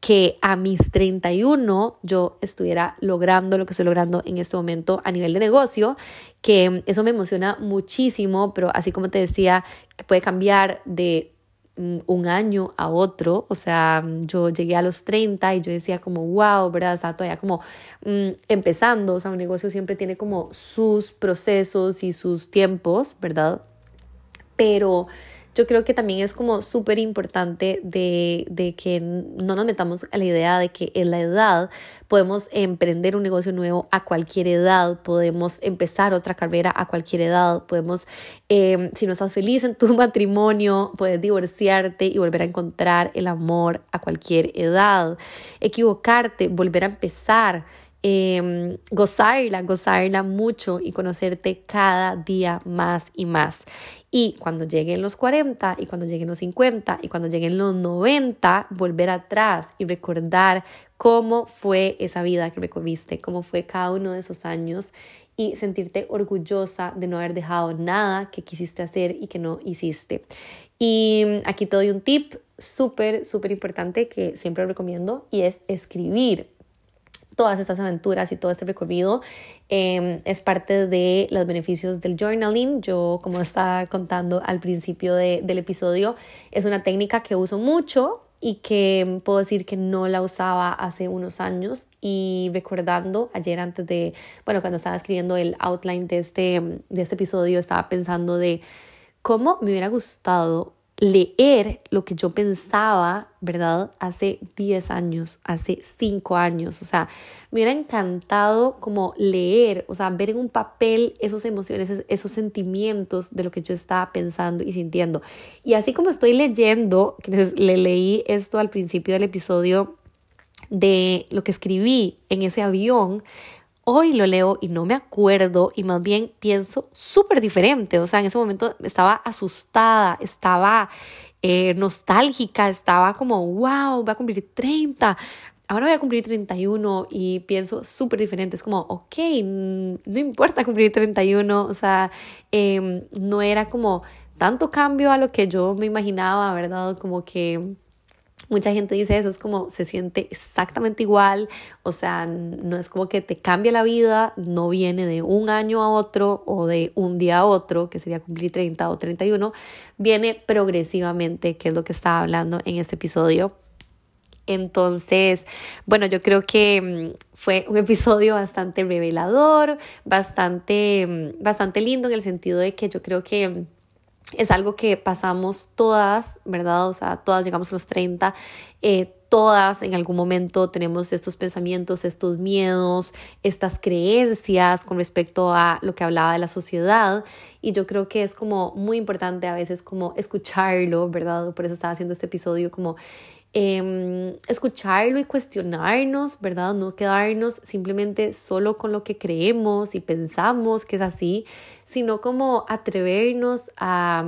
que a mis 31 yo estuviera logrando lo que estoy logrando en este momento a nivel de negocio, que mm, eso me emociona muchísimo, pero así como te decía, que puede cambiar de un año a otro, o sea, yo llegué a los 30 y yo decía como, wow, ¿verdad? Estaba todavía como mm, empezando, o sea, un negocio siempre tiene como sus procesos y sus tiempos, ¿verdad? Pero yo creo que también es como súper importante de, de, que no nos metamos a la idea de que en la edad podemos emprender un negocio nuevo a cualquier edad, podemos empezar otra carrera a cualquier edad, podemos, em, si no estás feliz en tu matrimonio, puedes divorciarte y volver a encontrar el amor a cualquier edad, equivocarte, volver a empezar eh, gozarla, gozarla mucho y conocerte cada día más y más. Y cuando lleguen los 40 y cuando lleguen los 50 y cuando lleguen los 90, volver atrás y recordar cómo fue esa vida que recorriste, cómo fue cada uno de esos años y sentirte orgullosa de no haber dejado nada que quisiste hacer y que no hiciste. Y aquí te doy un tip súper, súper importante que siempre recomiendo y es escribir todas estas aventuras y todo este recorrido em, es parte de los beneficios del journaling. Yo, como estaba contando al principio del episodio, es una técnica que uso mucho y que puedo decir que no la usaba hace unos años y recordando ayer antes de, bueno, cuando estaba escribiendo el outline de este, de este episodio, estaba pensando de cómo me hubiera gustado leer lo que yo pensaba, ¿verdad? Hace 10 años, hace 5 años, o sea, me hubiera encantado como leer, o sea, ver en un papel esos emociones, esos sentimientos de lo que yo estaba pensando y sintiendo. Y así como estoy leyendo, le leí esto al principio del episodio de lo que escribí en ese avión, Hoy lo leo y no me acuerdo y más bien pienso súper diferente. O sea, en ese momento estaba asustada, estaba eh, nostálgica, estaba como, wow, voy a cumplir 30. Ahora voy a cumplir 31 y pienso súper diferente. Es como, ok, no importa cumplir 31. O sea, em, no era como tanto cambio a lo que yo me imaginaba, ¿verdad? Como que Mucha gente dice eso, es como se siente exactamente igual, o sea, no es como que te cambia la vida, no viene de un año a otro o de un día a otro, que sería cumplir 30 o 31, viene progresivamente, que es lo que estaba hablando en este episodio. Entonces, bueno, yo creo que mm, fue un episodio bastante revelador, bastante, mm, bastante lindo en el sentido de que yo creo que es algo que pasamos todas, ¿verdad? O sea, todas llegamos a los 30, eh, todas en algún momento tenemos estos pensamientos, estos miedos, estas creencias con respecto a lo que hablaba de la sociedad y yo creo que es como muy importante a veces como escucharlo, ¿verdad? Por eso estaba haciendo este episodio como Em, escucharlo y cuestionarnos, ¿verdad? No quedarnos simplemente solo con lo que creemos y pensamos que es así, sino como atrevernos a,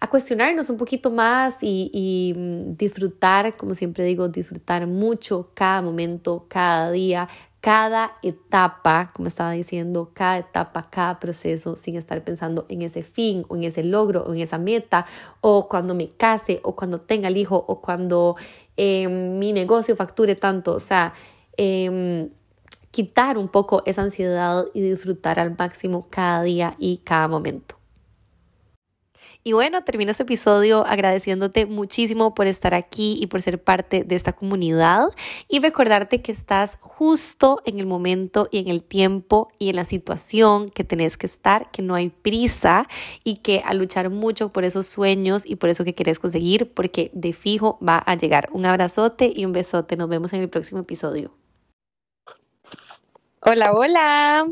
a cuestionarnos un poquito más y, y mm, disfrutar, como siempre digo, disfrutar mucho cada momento, cada día, cada etapa, como estaba diciendo, cada etapa, cada proceso, sin estar pensando en ese fin o en ese logro o en esa meta, o cuando me case o cuando tenga el hijo o cuando eh, mi negocio facture tanto, o sea, em, quitar un poco esa ansiedad y disfrutar al máximo cada día y cada momento. Y bueno, termino este episodio agradeciéndote muchísimo por estar aquí y por ser parte de esta comunidad y recordarte que estás justo en el momento y en el tiempo y en la situación que tenés que estar, que no hay prisa y que a luchar mucho por esos sueños y por eso que quieres conseguir, porque de fijo va a llegar. Un abrazote y un besote. Nos vemos en el próximo episodio. Hola, hola.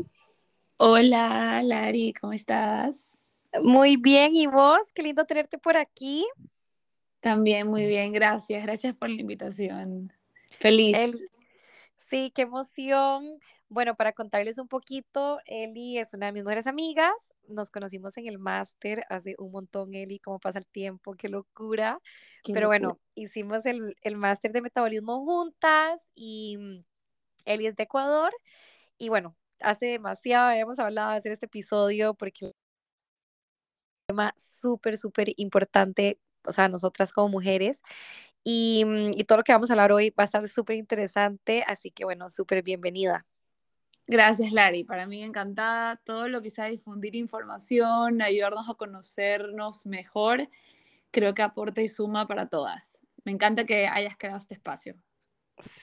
Hola, Lari, ¿cómo estás? Muy bien, ¿y vos? Qué lindo tenerte por aquí. También muy bien, gracias. Gracias por la invitación. Feliz. Sí, qué emoción. Bueno, para contarles un poquito, Eli es una de mis mejores amigas. Nos conocimos en el máster hace un montón, Eli, cómo pasa el tiempo, qué locura. Pero bueno, hicimos el, el máster de metabolismo juntas y mm, Eli es de Ecuador. Y bueno, hace demasiado habíamos hablado de hacer este episodio porque tema súper, súper importante, o sea, nosotras como mujeres. Mm, y, todo lo que vamos a hablar hoy va a estar súper interesante, así que bueno, súper bienvenida. Gracias, Lari. Para mí encantada todo lo que sea difundir información, ayudarnos a conocernos mejor, creo que aporta y suma para todas. Me encanta que hayas creado este espacio.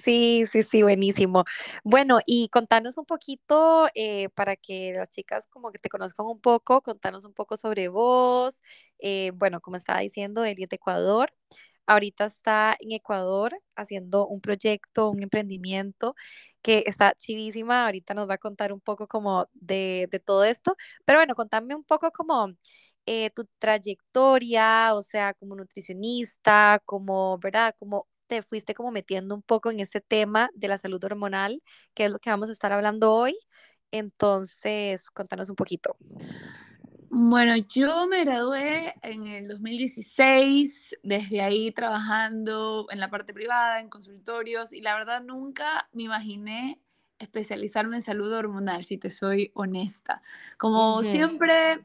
Sí, sí, sí, buenísimo. Bueno, y contanos un poquito eh, para que las chicas como que te conozcan un poco, contanos un poco sobre vos. Eh, bueno, como estaba diciendo, Eli es de Ecuador. Ahorita está en Ecuador haciendo un proyecto, un emprendimiento que está chivísima. Ahorita nos va a contar un poco como de, de todo esto. Pero bueno, contame un poco como eh, tu trayectoria, o sea, como nutricionista, como, ¿verdad? Como te fuiste como metiendo un poco en este tema de la salud hormonal, que es lo que vamos a estar hablando hoy. Entonces, contanos un poquito. Bueno, yo me gradué en el 2016, desde ahí trabajando en la parte privada, en consultorios, y la verdad nunca me imaginé especializarme en salud hormonal, si te soy honesta. Como siempre,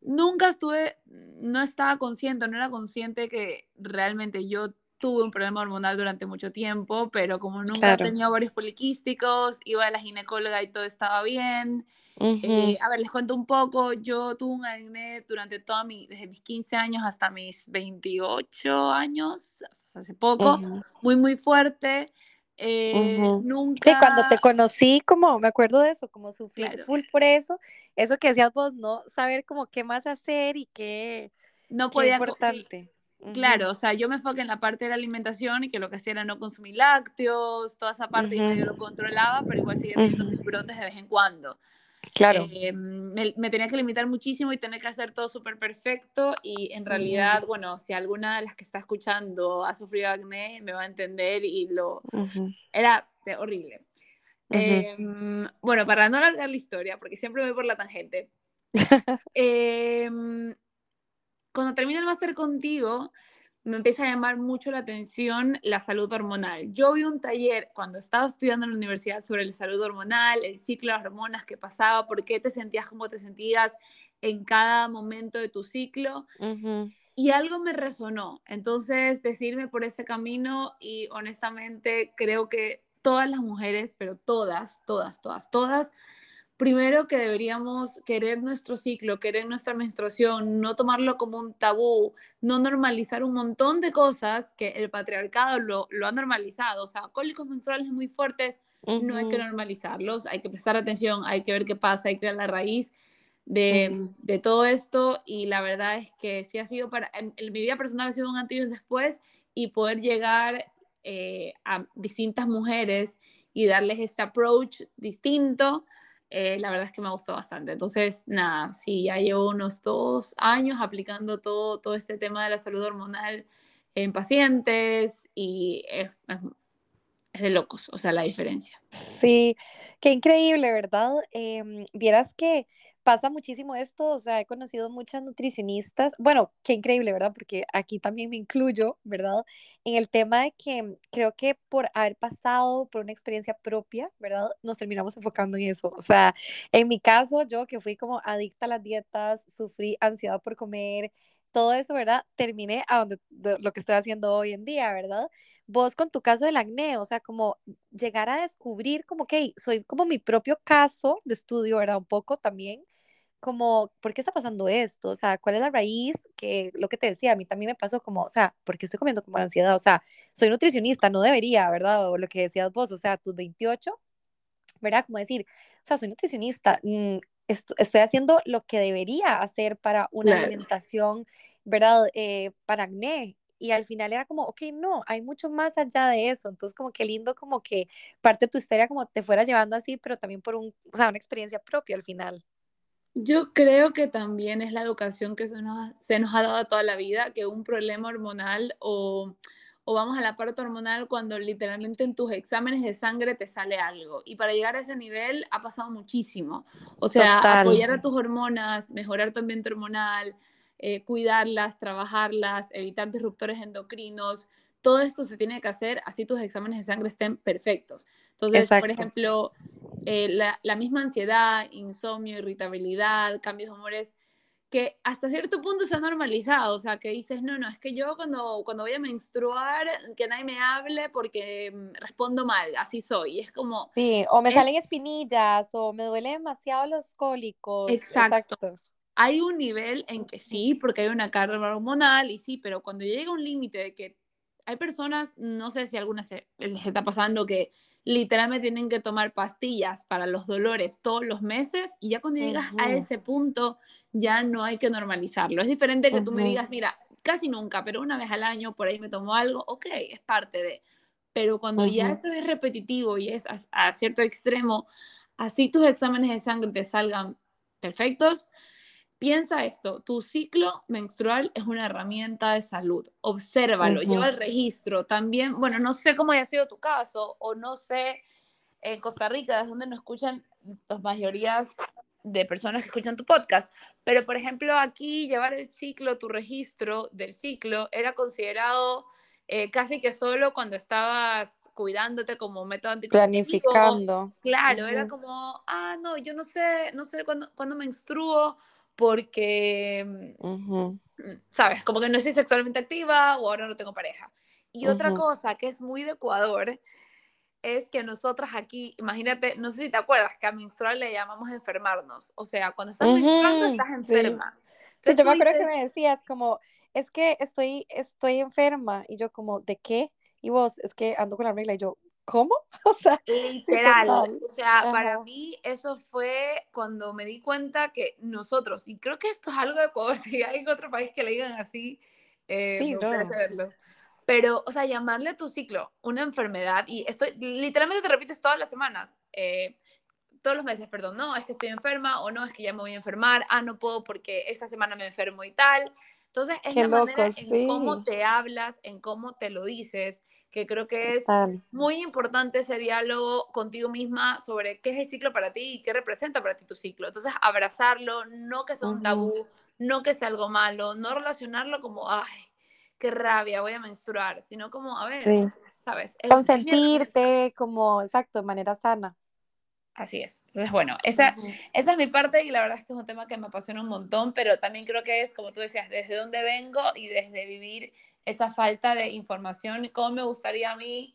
nunca estuve, no estaba consciente, no era consciente que realmente yo tuve un problema hormonal durante mucho tiempo, pero como nunca tenía varios poliquísticos, iba a la ginecóloga y todo estaba bien. Eh, a ver, les cuento un poco. Yo tuve un acné durante toda mi, desde mis 15 años hasta mis 28 años, hace poco, muy, muy fuerte. Eh, nunca. cuando te conocí, como me acuerdo de eso, como sufrir full por eso, eso que decías vos, no saber como qué más hacer y qué, no podía, importante. Claro, o sea, yo me enfoqué en la parte de la alimentación y que lo que hacía era no consumir lácteos, toda esa parte y medio lo controlaba, pero igual seguía teniendo mis brotes de vez en cuando. Claro. Eh, me, tenía que limitar muchísimo y tener que hacer todo súper perfecto y en realidad, bueno, si alguna de las que está escuchando ha sufrido acné, me va a entender y lo... Era horrible. Em, bueno, para no alargar la historia, porque siempre voy por la tangente. eh, cuando termino el máster contigo, me empieza a llamar mucho la atención la salud hormonal. Yo vi un taller cuando estaba estudiando en la universidad sobre la salud hormonal, el ciclo de las hormonas que pasaba, por qué te sentías como te sentías en cada momento de tu ciclo. Y algo me resonó. Entonces, decirme por ese camino y honestamente creo que todas las mujeres, pero todas, todas, todas, todas, primero que deberíamos querer nuestro ciclo, querer nuestra menstruación, no tomarlo como un tabú, no normalizar un montón de cosas que el patriarcado lo, lo ha normalizado. O sea, cólicos menstruales muy fuertes, no hay que normalizarlos, hay que prestar atención, hay que ver qué pasa, hay que ver la raíz de, de, todo esto. Y la verdad es que sí ha sido para, en, mi vida personal ha sido un antes y un después y poder llegar eh, a distintas mujeres y darles este approach distinto eh, la verdad es que me gustó bastante. Entonces, nada, sí, ya llevo unos dos años aplicando todo, todo este tema de la salud hormonal en pacientes y es, de locos, o sea, la diferencia. Sí, qué increíble, ¿verdad? Em, vieras que pasa muchísimo esto, o sea, he conocido muchas nutricionistas, bueno, qué increíble, ¿verdad? Porque aquí también me incluyo, ¿verdad? En el tema de que creo que por haber pasado por una experiencia propia, ¿verdad? Nos terminamos enfocando en eso. O sea, en mi caso, yo que fui como adicta a las dietas, sufrí ansiedad por comer, todo eso, ¿verdad? Terminé a donde lo que estoy haciendo hoy en día, ¿verdad? Vos con tu caso del acné, o sea, como llegar a descubrir como que soy como mi propio caso de estudio, ¿verdad? Un poco también como, ¿por qué está pasando esto? O sea, ¿cuál es la raíz? Que lo que te decía, a mí también me pasó como, o sea, ¿por qué estoy comiendo como ansiedad? O sea, soy nutricionista, no debería, ¿verdad? O lo que decías vos, o sea, tus 28, ¿verdad? Como decir, o sea, soy nutricionista, mm, estoy haciendo lo que debería hacer para una alimentación, ¿verdad? Eh, para acné. Y al final era como, ok, no, hay mucho más allá de eso. Entonces, como que lindo, como que parte de tu historia como te fuera llevando así, pero también por un, o sea, una experiencia propia al final. Yo creo que también es la educación que se nos, se nos ha dado toda la vida, que un problema hormonal o, o, vamos a la parte hormonal cuando literalmente en tus exámenes de sangre te sale algo. Y para llegar a ese nivel ha pasado muchísimo. O sea, apoyar a tus hormonas, mejorar tu ambiente hormonal, eh, cuidarlas, trabajarlas, evitar disruptores endocrinos, todo esto se tiene que hacer así tus exámenes de sangre estén perfectos. Entonces, por ejemplo, eh, la, misma ansiedad, insomnio, irritabilidad, cambios de humores, que hasta cierto punto se ha normalizado, o sea, que dices, no, no, es que yo cuando, cuando voy a menstruar, que nadie me hable porque mm, respondo mal, así soy, es como... Sí, o me salen espinillas, o me duele demasiado los cólicos. Exacto. Exacto. Hay un nivel en que sí, porque hay una carga hormonal y sí, pero cuando llega un límite de que hay personas, no sé si a algunas les está pasando que literalmente tienen que tomar pastillas para los dolores todos los meses y ya cuando llegas a ese punto ya no hay que normalizarlo. Es diferente que tú me digas, mira, casi nunca, pero una vez al año por ahí me tomo algo, ok, es parte de. Pero cuando ya eso es repetitivo y es a, cierto extremo, así tus exámenes de sangre te salgan perfectos, piensa esto, tu ciclo menstrual es una herramienta de salud, obsérvalo, lleva el registro. También, bueno, no sé cómo haya sido tu caso o no sé en Costa Rica, es donde nos escuchan las mayorías de personas que escuchan tu podcast, pero por ejemplo aquí llevar el ciclo, tu registro del ciclo era considerado eh, casi que solo cuando estabas cuidándote como método anticonceptivo. Planificando. Claro, era como, ah, no, yo no sé, no sé cuándo, cuándo menstruo, porque, mm, ¿sabes? Como que no soy sexualmente activa o ahora no tengo pareja. Y otra cosa que es muy de Ecuador es que nosotras aquí, imagínate, no sé si te acuerdas que a menstrual le llamamos enfermarnos. O sea, cuando estás menstruando estás enferma. Sí, yo me acuerdo que me decías como, es que estoy, estoy enferma. Y yo como, ¿de qué? Y vos, es que ando con la regla. Y yo, ¿Cómo? O sea, literal. o sea, para mí eso fue cuando me di cuenta que nosotros, y creo que esto es algo de Ecuador, si hay otro país que le digan así, eh, sí, no. verlo. Pero, o sea, llamarle a tu ciclo una enfermedad, y estoy, literalmente te repites todas las semanas, eh, todos los meses, perdón, no, es que estoy enferma, o no, es que ya me voy a enfermar, ah, no puedo porque esta semana me enfermo y tal. Entonces, es la manera en cómo te hablas, en cómo te lo dices, que creo que es muy importante ese diálogo contigo misma sobre qué es el ciclo para ti y qué representa para ti tu ciclo. Entonces, abrazarlo, no que sea un tabú, no que sea algo malo, no relacionarlo como, ay, qué rabia, voy a menstruar, sino como, a ver, ¿sabes? Consentirte como, exacto, de manera sana. Así es. Entonces, bueno, esa, esa es mi parte y la verdad es que es un tema que me apasiona un montón, pero también creo que es, como tú decías, desde dónde vengo y desde vivir esa falta de información. Cómo me gustaría a mí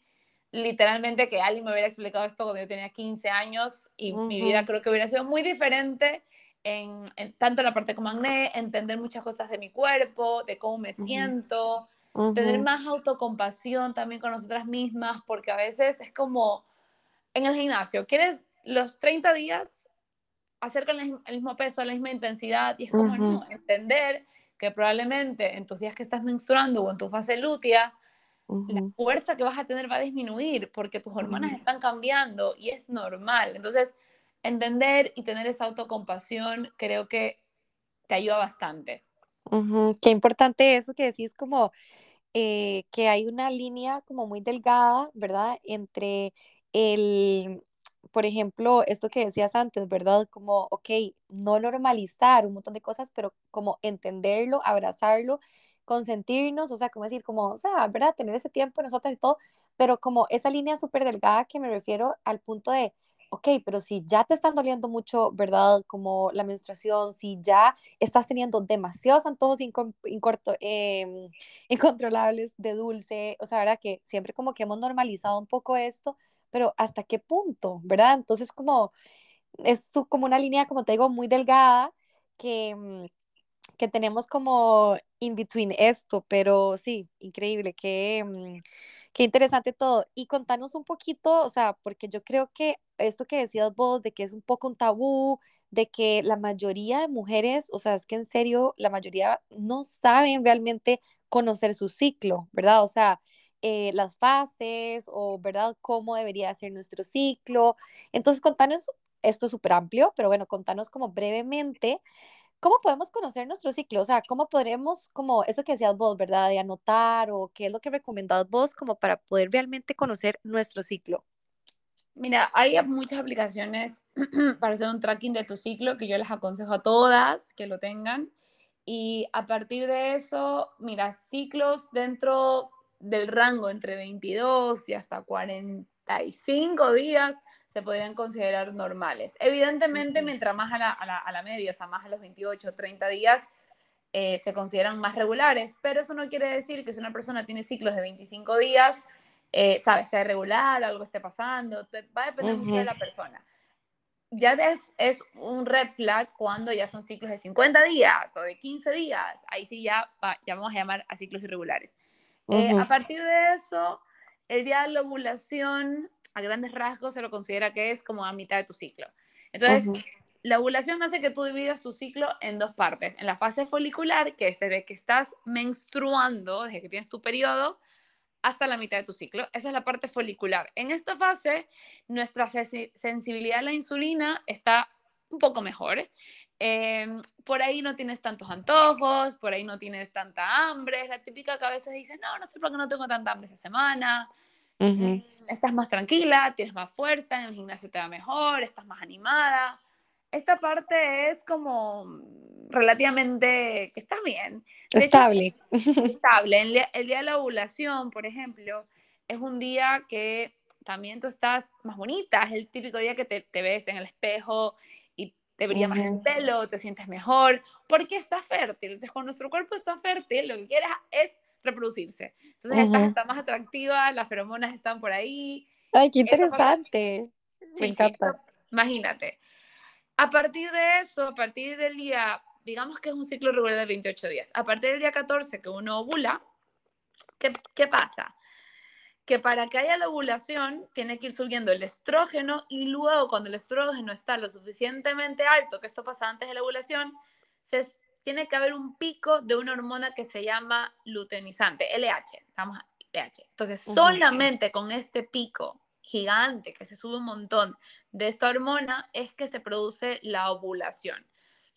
literalmente que alguien me hubiera explicado esto cuando yo tenía 15 años y mi vida creo que hubiera sido muy diferente en, tanto en la parte como acné, entender muchas cosas de mi cuerpo, de cómo me siento, tener más autocompasión también con nosotras mismas, porque a veces es como en el gimnasio, quieres los 30 días hacer con el mismo peso, la misma intensidad, y es como no, entender que probablemente en tus días que estás menstruando o en tu fase lútea, la fuerza que vas a tener va a disminuir porque tus hormonas están cambiando y es normal. Entonces, entender y tener esa autocompasión creo que te ayuda bastante. Qué importante eso que decís como eh, que hay una línea como muy delgada, ¿verdad? Entre el, por ejemplo, esto que decías antes, ¿verdad? Como, ok, no normalizar un montón de cosas, pero como entenderlo, abrazarlo, consentirnos, o sea, como decir, como, o sea, ¿verdad? Tener ese tiempo nosotras y todo, pero como esa línea súper delgada que me refiero al punto de, ok, pero si ya te están doliendo mucho, ¿verdad? Como la menstruación, si ya estás teniendo demasiados antojos em, incontrolables de dulce, o sea, ¿verdad? Que siempre como que hemos normalizado un poco esto, pero ¿hasta qué punto? ¿Verdad? Entonces como es como una línea, como te digo, muy delgada que, mm, que tenemos como in between esto, pero sí, increíble, qué, mm, qué interesante todo. Y contanos un poquito, o sea, porque yo creo que esto que decías vos, de que es un poco un tabú, de que la mayoría de mujeres, o sea, es que en serio, la mayoría no saben realmente conocer su ciclo, ¿verdad? O sea, eh, las fases o, ¿verdad?, cómo debería ser nuestro ciclo. Entonces, contanos, esto es súper amplio, pero bueno, contanos como brevemente, ¿cómo podemos conocer nuestro ciclo? O sea, ¿cómo podremos, como eso que decías vos, ¿verdad?, de anotar o qué es lo que recomendás vos como para poder realmente conocer nuestro ciclo. Mira, hay muchas aplicaciones para hacer un tracking de tu ciclo que yo les aconsejo a todas que lo tengan. Y a partir de eso, mira, ciclos dentro del rango entre 22 y hasta 45 días se podrían considerar normales. Evidentemente, mientras más a la, a la, media, o sea, más a los 28 o 30 días, eh, se consideran más regulares, pero eso no quiere decir que si una persona tiene ciclos de 25 días, eh, sabes, sea regular, algo esté pasando, va a depender mucho de la persona. Ya es, es un red flag cuando ya son ciclos de 50 días o de 15 días, ahí sí ya, ya vamos a llamar a ciclos irregulares. Eh, a partir de eso, el día de la ovulación, a grandes rasgos, se lo considera que es como a mitad de tu ciclo. Entonces, la ovulación hace que tú dividas tu ciclo en dos partes. En la fase folicular, que es desde que estás menstruando, desde que tienes tu periodo, hasta la mitad de tu ciclo. Esa es la parte folicular. En esta fase, nuestra sensibilidad a la insulina está un poco mejor. Em, por ahí no tienes tantos antojos, por ahí no tienes tanta hambre. Es la típica que a veces dices, no, no sé por qué no tengo tanta hambre esa semana. Mm, estás más tranquila, tienes más fuerza, en el gimnasio te va mejor, estás más animada. Esta parte es como relativamente que está bien. estable. estable. El, el día de la ovulación, por ejemplo, es un día que también tú estás más bonita, es el típico día que te, te ves en el espejo te brilla más el pelo, te sientes mejor, porque está fértil. Entonces, cuando nuestro cuerpo está fértil, lo que quieres es reproducirse. Entonces, estás, está más atractiva, las feromonas están por ahí. Ay, qué interesante. Me encanta. imagínate. A partir de eso, a partir del día, digamos que es un ciclo regular de 28 días, a partir del día 14 que uno ovula, ¿qué, qué pasa? Que para que haya la ovulación tiene que ir subiendo el estrógeno y luego cuando el estrógeno está lo suficientemente alto, que esto pasa antes de la ovulación, se, tiene que haber un pico de una hormona que se llama luteinizante, LH, vamos a LH. Entonces, solamente con este pico gigante que se sube un montón de esta hormona es que se produce la ovulación.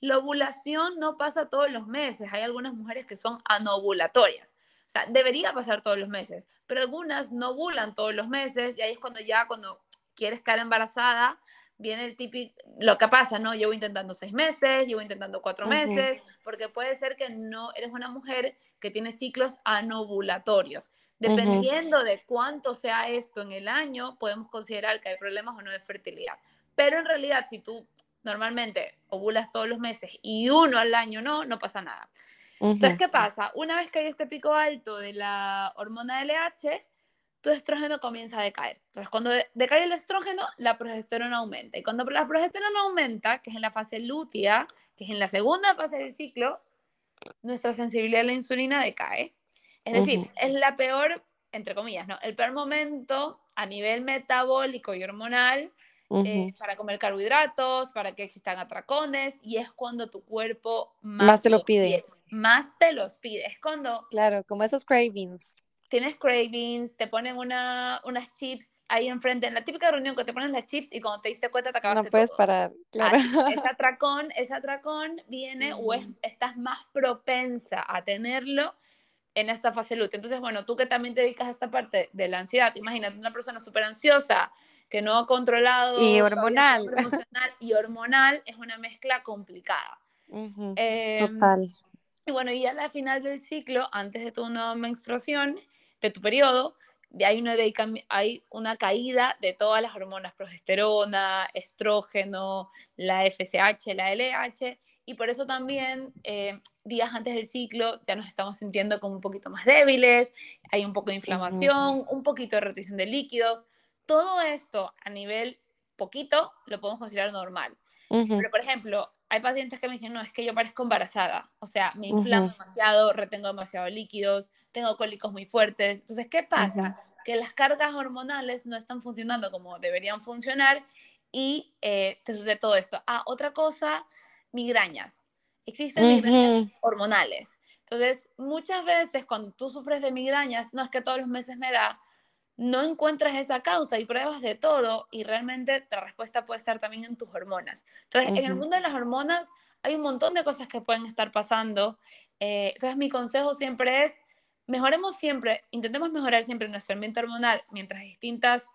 La ovulación no pasa todos los meses, hay algunas mujeres que son anovulatorias sea, debería pasar todos los meses, pero algunas no ovulan todos los meses y ahí es cuando ya cuando quieres quedar embarazada, viene el típico, lo que pasa, ¿no? Llevo intentando seis meses, llevo intentando cuatro meses, porque puede ser que no eres una mujer que tiene ciclos anovulatorios. Dependiendo de cuánto sea esto en el año, podemos considerar que hay problemas o no de fertilidad. Pero en realidad, si tú normalmente ovulas todos los meses y uno al año no, no pasa nada. Entonces, ¿qué pasa? Una vez que hay este pico alto de la hormona LH, tu estrógeno comienza a decaer. Entonces, cuando decae el estrógeno, la progesterona aumenta. Y cuando la progesterona aumenta, que es en la fase lútea, que es en la segunda fase del ciclo, nuestra sensibilidad a la insulina decae. Es decir, es la peor, entre comillas, ¿no? El peor momento a nivel metabólico y hormonal eh, para comer carbohidratos, para que existan atracones, y es cuando tu cuerpo más, te lo pide más te los pides. Cuando... Claro, como esos cravings. Tienes cravings, te ponen una, unas chips ahí enfrente, en la típica reunión que te ponen las chips y cuando te diste cuenta te acabaste No puedes parar, claro. ese atracón, ese atracón viene o estás más propensa a tenerlo en esta fase lútea. Entonces, bueno, tú que también te dedicas a esta parte de la ansiedad, imagínate una persona súper ansiosa que no ha controlado... Y hormonal. Emocional y hormonal es una mezcla complicada. Em, Total. Y bueno, y al final del ciclo, antes de tu nueva menstruación, de tu periodo, hay una, hay una caída de todas las hormonas, progesterona, estrógeno, la FSH, la LH, y por eso también eh, días antes del ciclo ya nos estamos sintiendo como un poquito más débiles, hay un poco de inflamación, un poquito de retención de líquidos. Todo esto a nivel poquito lo podemos considerar normal. Pero, por ejemplo, hay pacientes que me dicen, no, es que yo parezco embarazada, o sea, me inflamo demasiado, retengo demasiado líquidos, tengo cólicos muy fuertes. Entonces, ¿qué pasa? Que las cargas hormonales no están funcionando como deberían funcionar y eh, te sucede todo esto. Ah, otra cosa, migrañas. Existen migrañas hormonales. Entonces, muchas veces cuando tú sufres de migrañas, no es que todos los meses me da, no encuentras esa causa y pruebas de todo y realmente la respuesta puede estar también en tus hormonas. Entonces, en el mundo de las hormonas hay un montón de cosas que pueden estar pasando. Eh, entonces, mi consejo siempre es, mejoremos siempre, intentemos mejorar siempre nuestro ambiente hormonal mientras distintas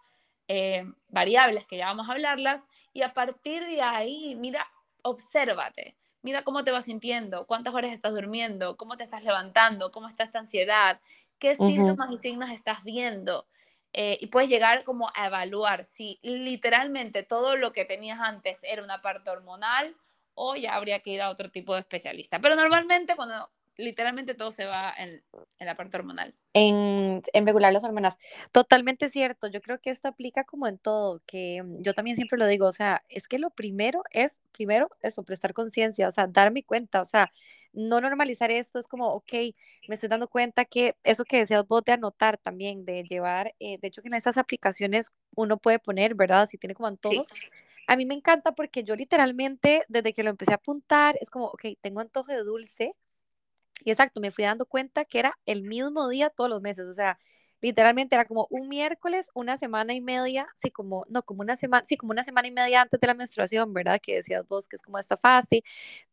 eh, variables que ya vamos a hablarlas y a partir de ahí, mira, obsérvate. Mira cómo te vas sintiendo, cuántas horas estás durmiendo, cómo te estás levantando, cómo está esta ansiedad, qué síntomas y signos estás viendo. Eh, y puedes llegar como a evaluar si literalmente todo lo que tenías antes era una parte hormonal o ya habría que ir a otro tipo de especialista. Pero normalmente cuando literalmente todo se va en, la parte hormonal. En, en, regular las hormonas. Totalmente cierto. Yo creo que esto aplica como en todo, que yo también siempre lo digo, o sea, es que lo primero es, primero, eso, prestar conciencia, o sea, darme cuenta, o sea, no normalizar esto, es como, ok, me estoy dando cuenta que eso que deseas vos de anotar también, de llevar, eh, de hecho que en estas aplicaciones uno puede poner, ¿verdad? Si tiene como antojos. A mí me encanta porque yo literalmente, desde que lo empecé a apuntar, es como, ok, tengo antojo de dulce, y exacto, me fui dando cuenta que era el mismo día todos los meses, o sea, literalmente era como un miércoles, una semana y media, sí, como, no, como una semana, sí, como una semana y media antes de la menstruación, ¿verdad? Que decías vos que es como esta fase,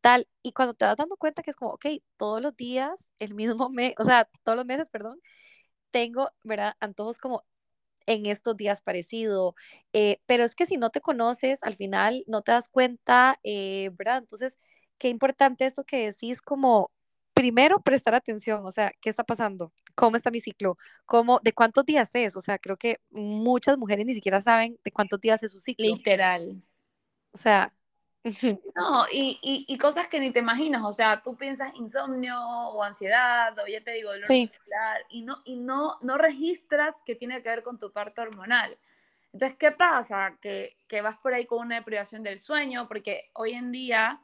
tal, y cuando te das dando cuenta que es como, ok, todos los días, el mismo mes, o sea, todos los meses, perdón, tengo, ¿verdad? Antojos como en estos días parecido, eh, pero es que si no te conoces, al final no te das cuenta, eh, ¿verdad? Entonces, qué importante esto que decís como primero prestar atención, o sea, ¿qué está pasando? ¿Cómo está mi ciclo? ¿Cómo, de cuántos días es? O sea, creo que muchas mujeres ni siquiera saben de cuántos días es su ciclo. Literal. O sea, no, y, y, y, cosas que ni te imaginas, o sea, tú piensas insomnio o ansiedad, o ya te digo, dolor sí. muscular, y, no, y no, no registras que tiene que ver con tu parte hormonal. Entonces, ¿qué pasa? Que, que vas por ahí con una deprivación del sueño, porque hoy en día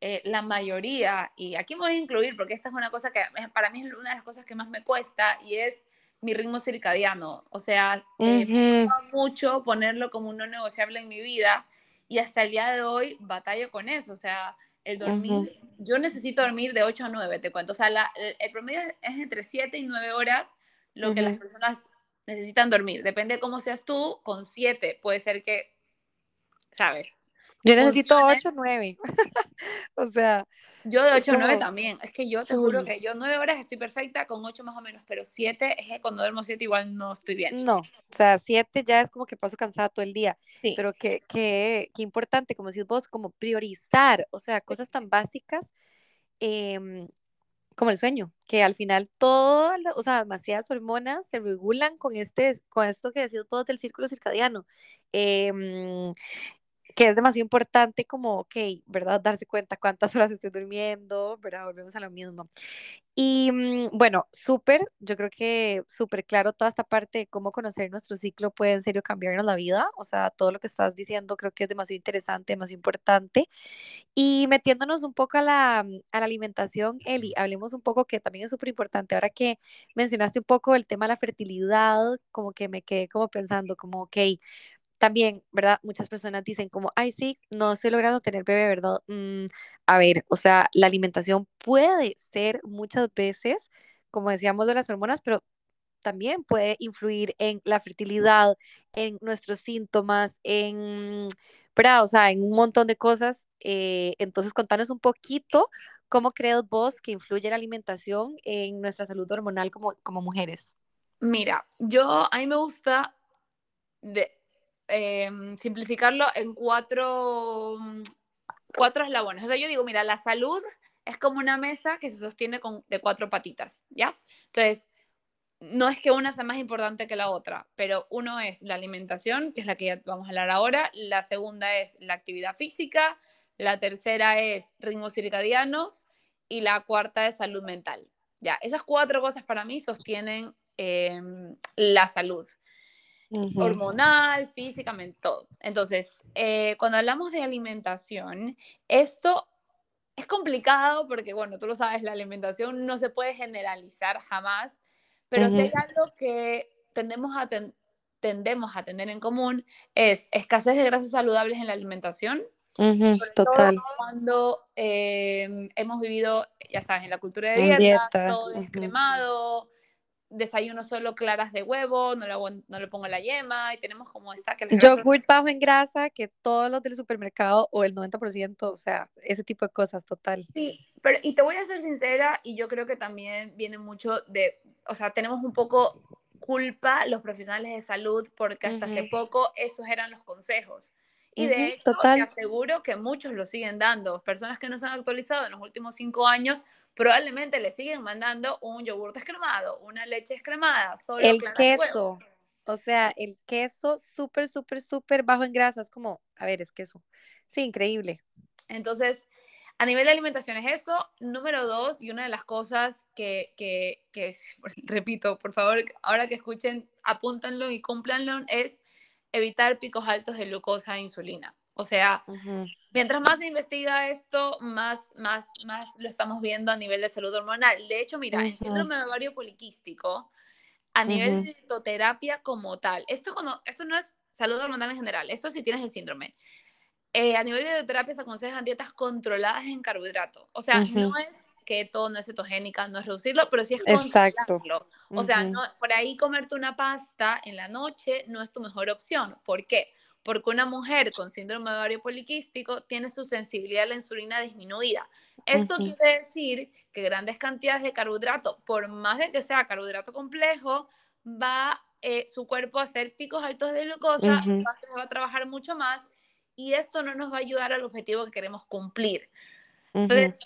eh, la mayoría, y aquí me voy a incluir porque esta es una cosa que para mí es una de las cosas que más me cuesta y es mi ritmo circadiano. O sea, eh, me gusta mucho ponerlo como un no negociable en mi vida y hasta el día de hoy batallo con eso. O sea, el dormir, yo necesito dormir de 8 a 9, te cuento. O sea, la, el, promedio es entre 7 y 9 horas lo que las personas necesitan dormir. Depende de cómo seas tú, con 7 puede ser que, ¿sabes? Yo necesito 8 o 9. o sea. Yo de 8 a 9 también. Es que yo te juro que yo 9 horas estoy perfecta, con 8 más o menos, pero 7 es que cuando duermo 7 igual no estoy bien. No, o sea, 7 ya es como que paso cansada todo el día. Sí. Pero qué que, que importante, como decís vos, como priorizar, o sea, cosas tan básicas eh, como el sueño, que al final todo, o sea, demasiadas hormonas se regulan con, este, con esto que decís vos del círculo circadiano. Eh, que es demasiado importante como, ok, ¿verdad? Darse cuenta cuántas horas estoy durmiendo, ¿verdad? Volvemos a lo mismo. Y mm, bueno, súper, yo creo que súper claro toda esta parte de cómo conocer nuestro ciclo puede en serio cambiarnos la vida. O sea, todo lo que estás diciendo creo que es demasiado interesante, demasiado importante. Y metiéndonos un poco a la, mm, a la alimentación, Eli, hablemos un poco que también es súper importante. Ahora que mencionaste un poco el tema de la fertilidad, como que me quedé como pensando, como, ok, también, ¿verdad? Muchas personas dicen como, ay, sí, no estoy logrando tener bebé, ¿verdad? Mm, a ver, o sea, la alimentación puede ser muchas veces, como decíamos de las hormonas, pero también puede influir en la fertilidad, en nuestros síntomas, en, ¿verdad? O sea, en un montón de cosas. Eh, entonces, contanos un poquito cómo crees vos que influye la alimentación en nuestra salud hormonal como, como mujeres. Mira, yo, a mí me gusta de, Em, simplificarlo en cuatro, mm, cuatro eslabones. O sea, yo digo, mira, la salud es como una mesa que se sostiene con, de cuatro patitas, ¿ya? Entonces, no es que una sea más importante que la otra, pero uno es la alimentación, que es la que ya vamos a hablar ahora, la segunda es la actividad física, la tercera es ritmos circadianos y la cuarta es salud mental. Ya, esas cuatro cosas para mí sostienen em, la salud hormonal, físicamente, todo. Entonces, eh, cuando hablamos de alimentación, esto es complicado porque, bueno, tú lo sabes, la alimentación no se puede generalizar jamás, pero si hay algo que tendemos a, tendemos a tener en común es escasez de grasas saludables en la alimentación. total. Cuando em, hemos vivido, ya sabes, en la cultura de dieta, todo descremado, desayuno solo claras de huevo, no le, no le pongo la yema y tenemos como esta que... Yogurt bajo en grasa que todos los del supermercado o el 90%, o sea, ese tipo de cosas, total. Sí, pero y te voy a ser sincera y yo creo que también viene mucho de, o sea, tenemos un poco culpa los profesionales de salud porque hasta hace poco esos eran los consejos. Y de hecho, te aseguro que muchos lo siguen dando. Personas que no se han actualizado en los últimos cinco años probablemente le siguen mandando un yogur descremado, una leche descremada, solo el queso. O sea, el queso súper, súper, súper bajo en grasa. Es como, a ver, es queso. Sí, increíble. Entonces, a nivel de alimentación es eso. Número dos, y una de las cosas que, que, que repito, por favor, ahora que escuchen, apúntanlo y cúmplanlo, es evitar picos altos de glucosa e insulina. O sea, mientras más se investiga esto, más, más, más lo estamos viendo a nivel de salud hormonal. De hecho, mira, el síndrome de ovario poliquístico, a nivel de fitoterapia como tal, esto, cuando, esto no es salud hormonal en general, esto si tienes el síndrome. Eh, a nivel de fitoterapia se aconsejan dietas controladas en carbohidratos. O sea, no es keto, no es cetogénica, no es reducirlo, pero sí es Exacto. O sea, no, por ahí comerte una pasta en la noche no es tu mejor opción. ¿Por qué? Porque una mujer con síndrome de ovario poliquístico tiene su sensibilidad a la insulina disminuida. Esto quiere decir que grandes cantidades de carbohidrato, por más de que sea carbohidrato complejo, va eh, su cuerpo a hacer picos altos de glucosa, va a trabajar mucho más y esto no nos va a ayudar al objetivo que queremos cumplir. Entonces,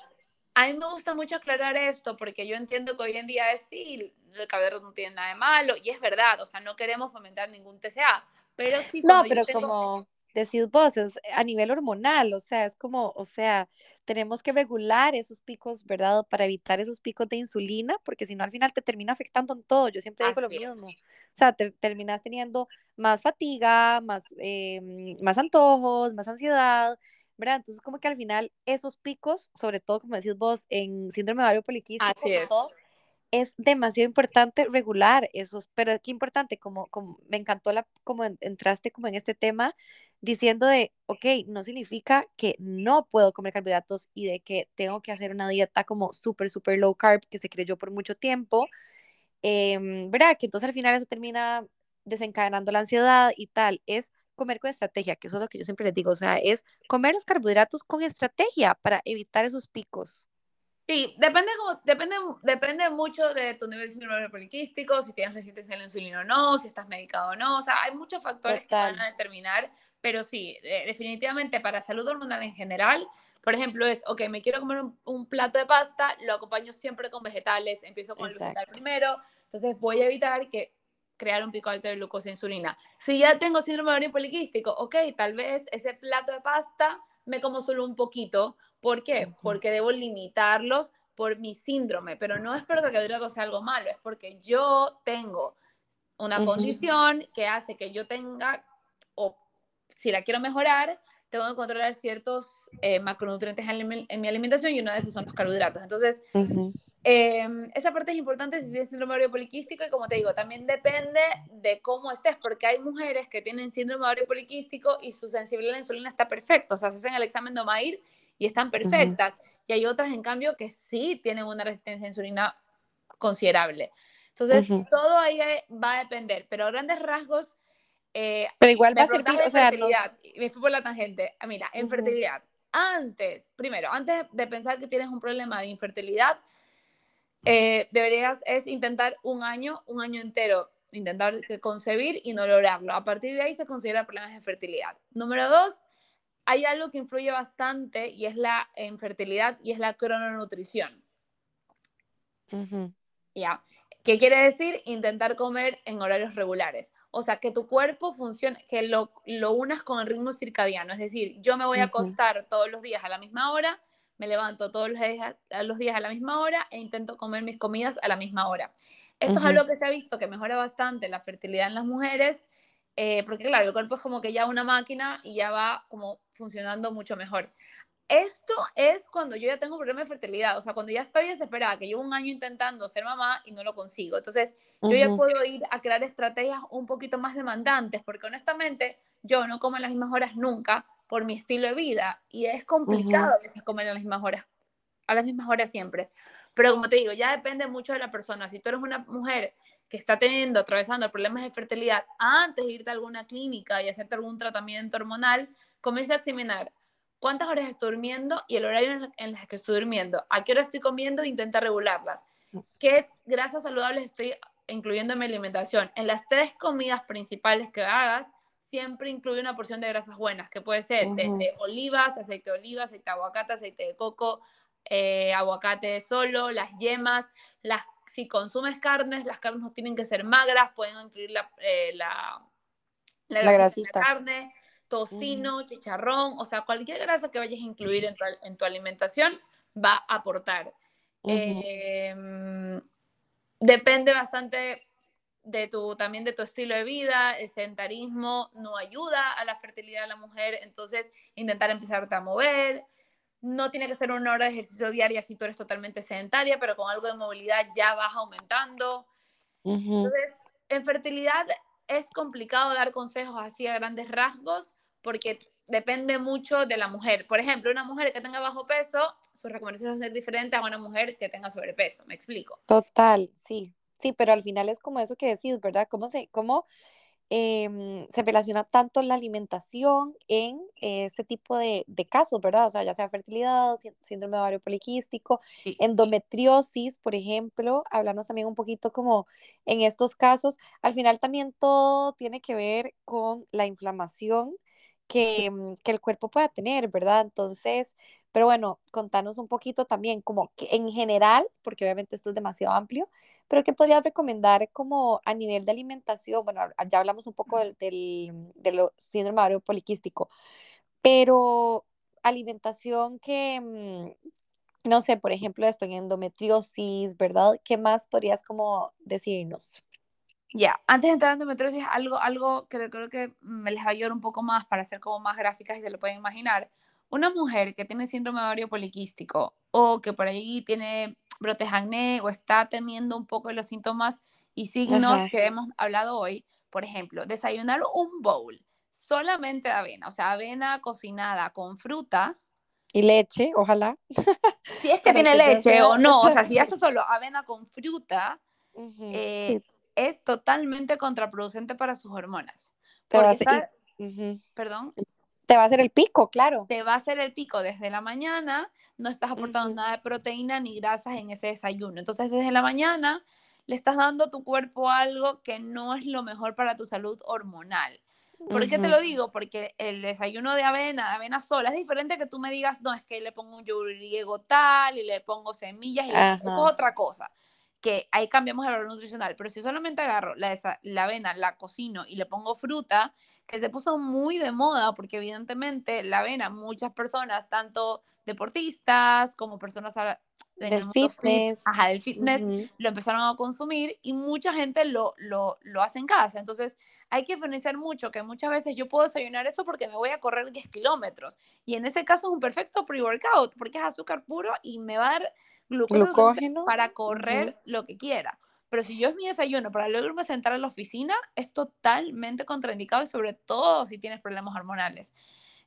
a mí me gusta mucho aclarar esto porque yo entiendo que hoy en día es sí, el carbohidrato no tiene nada de malo y es verdad, o sea, no queremos fomentar ningún TCA, pero sí. No, pero como decís vos, a nivel hormonal, o sea, es como, o sea, tenemos que regular esos picos, ¿verdad? Para evitar esos picos de insulina, porque si no al final te termina afectando en todo. Yo siempre digo lo mismo. O sea, te terminas teniendo más fatiga, más, eh, más antojos, más ansiedad, ¿verdad? Entonces, como que al final esos picos, sobre todo, como decís vos, en síndrome de ovario poliquístico, Así es es demasiado importante regular esos, pero qué importante, como, como me encantó la, como entraste como en este tema, diciendo de, ok, no significa que no puedo comer carbohidratos y de que tengo que hacer una dieta como súper, súper low carb que se creyó por mucho tiempo, eh, ¿verdad? Que entonces al final eso termina desencadenando la ansiedad y tal, es comer con estrategia, que eso es lo que yo siempre les digo, o sea, es comer los carbohidratos con estrategia para evitar esos picos. Sí, depende, como, depende, depende mucho de tu nivel de síndrome poliquístico, si tienes resistencia a la insulina o no, si estás medicado o no, o sea, hay muchos factores que van a determinar, pero sí, definitivamente para salud hormonal en general, por ejemplo, es, ok, me quiero comer un, plato de pasta, lo acompaño siempre con vegetales, empiezo con el vegetal primero, entonces voy a evitar que crear un pico alto de glucosa e insulina. Si ya tengo síndrome poliquístico, ok, tal vez ese plato de pasta me como solo un poquito. ¿Por qué? Porque debo limitarlos por mi síndrome, pero no es porque el carbohidrato sea algo malo, es porque yo tengo una condición que hace que yo tenga, o si la quiero mejorar, tengo que controlar ciertos eh, macronutrientes en, mi alimentación y uno de esos son los carbohidratos. Entonces, Em, esa parte es importante si tienes síndrome ovario poliquístico y como te digo, también depende de cómo estés, porque hay mujeres que tienen síndrome ovario poliquístico y su sensibilidad a la insulina está perfecta, o sea, se hacen el examen de OMAIR y están perfectas, y hay otras, en cambio, que sí tienen una resistencia a insulina considerable. Entonces, todo ahí va a depender, pero a grandes rasgos... Eh, pero igual va a ser, o sea, me fui por la tangente. Ah, mira, en fertilidad. Antes, primero, antes de pensar que tienes un problema de infertilidad, eh, deberías es intentar un año, un año entero, intentar concebir y no lograrlo. A partir de ahí se considera problemas de fertilidad. Número dos, hay algo que influye bastante y es la infertilidad y es la crononutrición. Ya. ¿Qué quiere decir? Intentar comer en horarios regulares. O sea, que tu cuerpo funcione, que lo, lo unas con el ritmo circadiano. Es decir, yo me voy a acostar todos los días a la misma hora, me levanto todos los días, los días a la misma hora e intento comer mis comidas a la misma hora. Esto es algo que se ha visto que mejora bastante la fertilidad en las mujeres, eh, porque claro, el cuerpo es como que ya una máquina y ya va como funcionando mucho mejor. Esto es cuando yo ya tengo problema de fertilidad, o sea, cuando ya estoy desesperada, que llevo un año intentando ser mamá y no lo consigo. Entonces, yo ya puedo ir a crear estrategias un poquito más demandantes, porque honestamente yo no como en las mismas horas nunca por mi estilo de vida y es complicado a veces comer a las mismas horas, a las mismas horas siempre. Pero como te digo, ya depende mucho de la persona. Si tú eres una mujer que está teniendo, atravesando problemas de fertilidad, antes de irte a alguna clínica y hacerte algún tratamiento hormonal, comienza a examinar cuántas horas estoy durmiendo y el horario en las que estoy durmiendo, a qué hora estoy comiendo intenta regularlas, qué grasas saludables estoy incluyendo en mi alimentación. En las tres comidas principales que hagas, siempre incluye una porción de grasas buenas, que puede ser de olivas, aceite de oliva, aceite de aguacate, aceite de coco, eh, aguacate solo, las yemas, las, si consumes carnes, las carnes no tienen que ser magras, pueden incluir la, eh, la, la, grasita. de carne, tocino, chicharrón, o sea, cualquier grasa que vayas a incluir en tu, en tu alimentación va a aportar. Em, depende bastante de tu, también de tu estilo de vida, el sedentarismo no ayuda a la fertilidad de la mujer, entonces intentar empezarte a mover, no tiene que ser una hora de ejercicio diaria si tú eres totalmente sedentaria, pero con algo de movilidad ya vas aumentando. Entonces, en fertilidad es complicado dar consejos así a grandes rasgos porque depende mucho de la mujer. Por ejemplo, una mujer que tenga bajo peso, su recomendación va a ser diferente a una mujer que tenga sobrepeso. ¿Me explico? Total, sí. Sí, pero al final es como eso que decís, ¿verdad? ¿Cómo se, cómo, Em, se relaciona tanto la alimentación en este tipo de, casos, ¿verdad? O sea, ya sea fertilidad, síndrome de ovario poliquístico, endometriosis, por ejemplo, hablarnos también un poquito como en estos casos, al final también todo tiene que ver con la inflamación que, mm, que el cuerpo pueda tener, ¿verdad? Entonces, pero bueno, contanos un poquito también, como que en general, porque obviamente esto es demasiado amplio, pero ¿qué podrías recomendar como a nivel de alimentación? Bueno, ya hablamos un poco del, del, síndrome ovario poliquístico, pero alimentación que, mm, no sé, por ejemplo, esto en endometriosis, ¿verdad? ¿Qué más podrías como decirnos? Ya, antes de entrar en endometriosis, algo, algo que creo que me les va a ayudar un poco más para hacer como más gráficas y se lo pueden imaginar una mujer que tiene síndrome de ovario poliquístico o que por ahí tiene brotes acné o está teniendo un poco de los síntomas y signos que hemos hablado hoy, por ejemplo, desayunar un bowl solamente de avena, o sea, avena cocinada con fruta. Y leche, ojalá. Si es que tiene leche o no, o sea, si hace solo avena con fruta, eh, es totalmente contraproducente para sus hormonas. Porque Perdón te va a hacer el pico, claro. Te va a hacer el pico desde la mañana, no estás aportando nada de proteína ni grasas en ese desayuno. Entonces, desde la mañana le estás dando a tu cuerpo algo que no es lo mejor para tu salud hormonal. ¿Por qué te lo digo? Porque el desayuno de avena, de avena sola, es diferente que tú me digas, no, es que le pongo un yogur griego tal y le pongo semillas, y eso es otra cosa. Que ahí cambiamos el valor nutricional. Pero si solamente agarro la, la avena, la cocino y le pongo fruta, que se puso muy de moda porque evidentemente la avena, muchas personas, tanto deportistas como personas del fitness, ajá, del fitness lo empezaron a consumir y mucha gente lo, lo, lo, hace en casa. Entonces hay que diferenciar mucho que muchas veces yo puedo desayunar eso porque me voy a correr 10 kilómetros y en ese caso es un perfecto pre-workout porque es azúcar puro y me va a dar glucógeno para correr lo que quiera. Pero si yo es mi desayuno para luego irme a sentar en la oficina, es totalmente contraindicado y sobre todo si tienes problemas hormonales.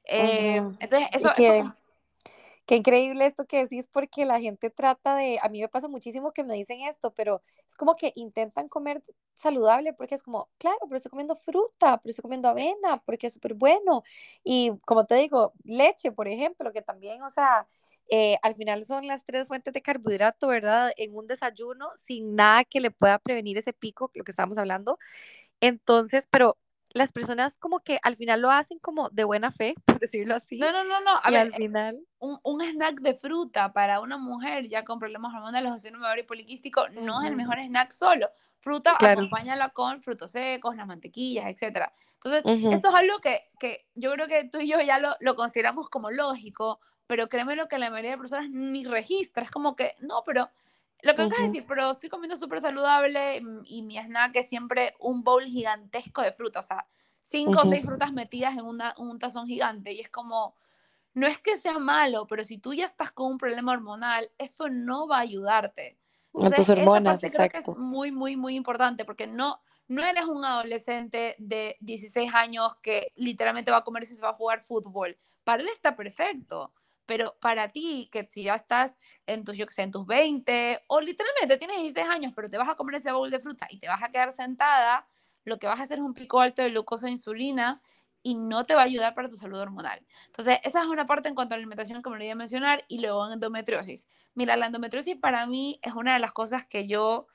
Eh, entonces, eso, que, Qué increíble esto que decís porque la gente trata de, a mí me pasa muchísimo que me dicen esto, pero es como que intentan comer saludable porque es como, claro, pero estoy comiendo fruta, pero estoy comiendo avena porque es súper bueno. Y como te digo, leche, por ejemplo, que también, o sea, eh, al final son las tres fuentes de carbohidrato, ¿verdad? En un desayuno sin nada que le pueda prevenir ese pico, lo que estábamos hablando. Entonces, pero las personas como que al final lo hacen como de buena fe, por decirlo así. No, no, no, no. A y al final... Un, un, snack de fruta para una mujer ya con problemas hormonales o síndrome y poliquístico no es el mejor snack solo. Fruta, acompáñala con frutos secos, las mantequillas, etc. Entonces, esto es algo que, que, yo creo que tú y yo ya lo, lo consideramos como lógico, pero créeme lo que la mayoría de personas ni registra. Es como que, no, pero lo que acabas de decir, pero estoy comiendo súper saludable mm, y mi snack es siempre un bowl gigantesco de fruta, o sea, cinco o seis frutas metidas en una, un tazón gigante y es como, no es que sea malo, pero si tú ya estás con un problema hormonal, eso no va a ayudarte. Entonces, tus hormonas, esa creo que es muy, muy, muy importante porque no, no eres un adolescente de 16 años que literalmente va a comer y se va a jugar fútbol. Para él está perfecto pero para ti, que si ya estás en tus, yo en tus 20 o literalmente tienes 16 años, pero te vas a comer ese bowl de fruta y te vas a quedar sentada, lo que vas a hacer es un pico alto de glucosa e insulina y no te va a ayudar para tu salud hormonal. Entonces, esa es una parte en cuanto a la alimentación que me olvidé mencionar y luego en endometriosis. Mira, la endometriosis para mí es una de las cosas que yo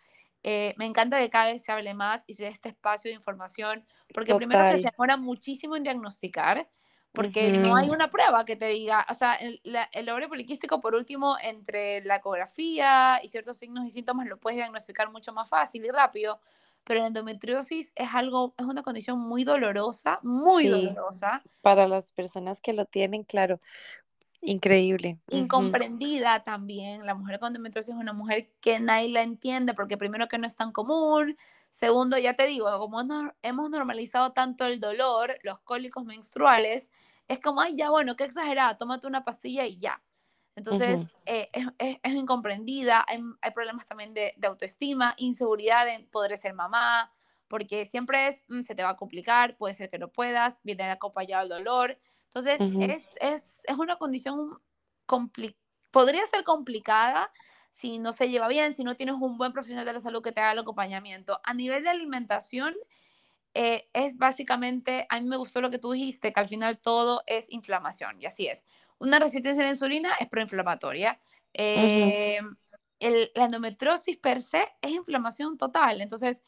eh, me encanta que cada vez se hable más y se dé este espacio de información, porque primero que se demora muchísimo en diagnosticar, porque no hay una prueba que te diga, o sea, el, el ovario poliquístico, por último, entre la ecografía y ciertos signos y síntomas lo puedes diagnosticar mucho más fácil y rápido, pero la endometriosis es algo, es una condición muy dolorosa, muy dolorosa. Para las personas que lo tienen, claro, increíble. Incomprendida también, la mujer con endometriosis es una mujer que nadie la entiende, porque primero que no es tan común, Segundo, ya te digo, como hemos normalizado tanto el dolor, los cólicos menstruales, es como, ay, ya bueno, qué exagerada, tómate una pastilla y ya. Entonces, eh, es, incomprendida, hay, problemas también de, autoestima, inseguridad en poder ser mamá, porque siempre es, mm, se te va a complicar, puede ser que no puedas, viene acompañado el dolor. Entonces, es, es, es, una condición complicada, podría ser complicada si no se lleva bien, si no tienes un buen profesional de la salud que te haga el acompañamiento. A nivel de alimentación, eh, es básicamente, a mí me gustó lo que tú dijiste, que al final todo es inflamación, y así es. Una resistencia a la insulina es proinflamatoria. Eh, la endometriosis per se es inflamación total. Entonces,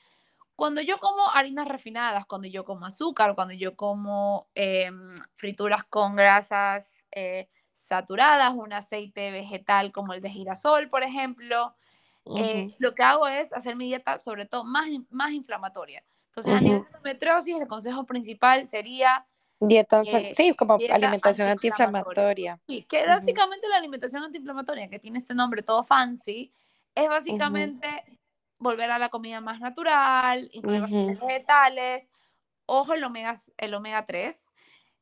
cuando yo como harinas refinadas, cuando yo como azúcar, cuando yo como em, frituras con grasas eh, saturadas, un aceite vegetal como el de girasol, por ejemplo, lo que hago es hacer mi dieta sobre todo más, más inflamatoria. Entonces, a nivel de endometriosis, el consejo principal sería... Dieta, eh, sí, como alimentación antiinflamatoria. Sí, que básicamente la alimentación antiinflamatoria, que tiene este nombre todo fancy, es básicamente volver a la comida más natural, incluir vegetales, ojo el omega, el omega 3,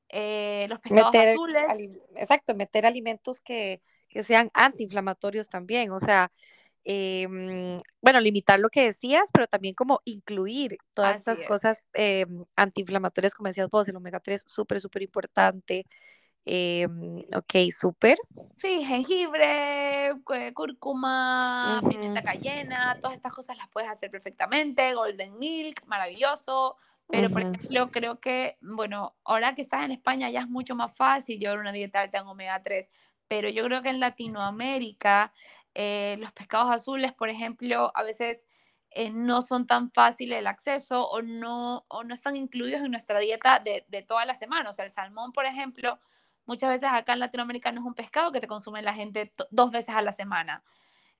eh, los pescados azules. exacto, meter alimentos que, que sean antiinflamatorios también, o sea, Em, bueno, limitar lo que decías, pero también como incluir todas estas cosas eh, antiinflamatorias, como decías vos, el omega 3, súper, súper importante. Em, ok, súper. Sí, jengibre, cúrcuma, pimienta cayena, todas estas cosas las puedes hacer perfectamente. Golden milk, maravilloso. Pero, por ejemplo, creo que, bueno, ahora que estás en España ya es mucho más fácil llevar una dieta alta en omega 3, pero yo creo que en Latinoamérica eh, los pescados azules, por ejemplo, a veces eh, no son tan fáciles el acceso o no, o no están incluidos en nuestra dieta de, de toda la semana. O sea, el salmón, por ejemplo, muchas veces acá en Latinoamérica no es un pescado que te consume la gente dos veces a la semana.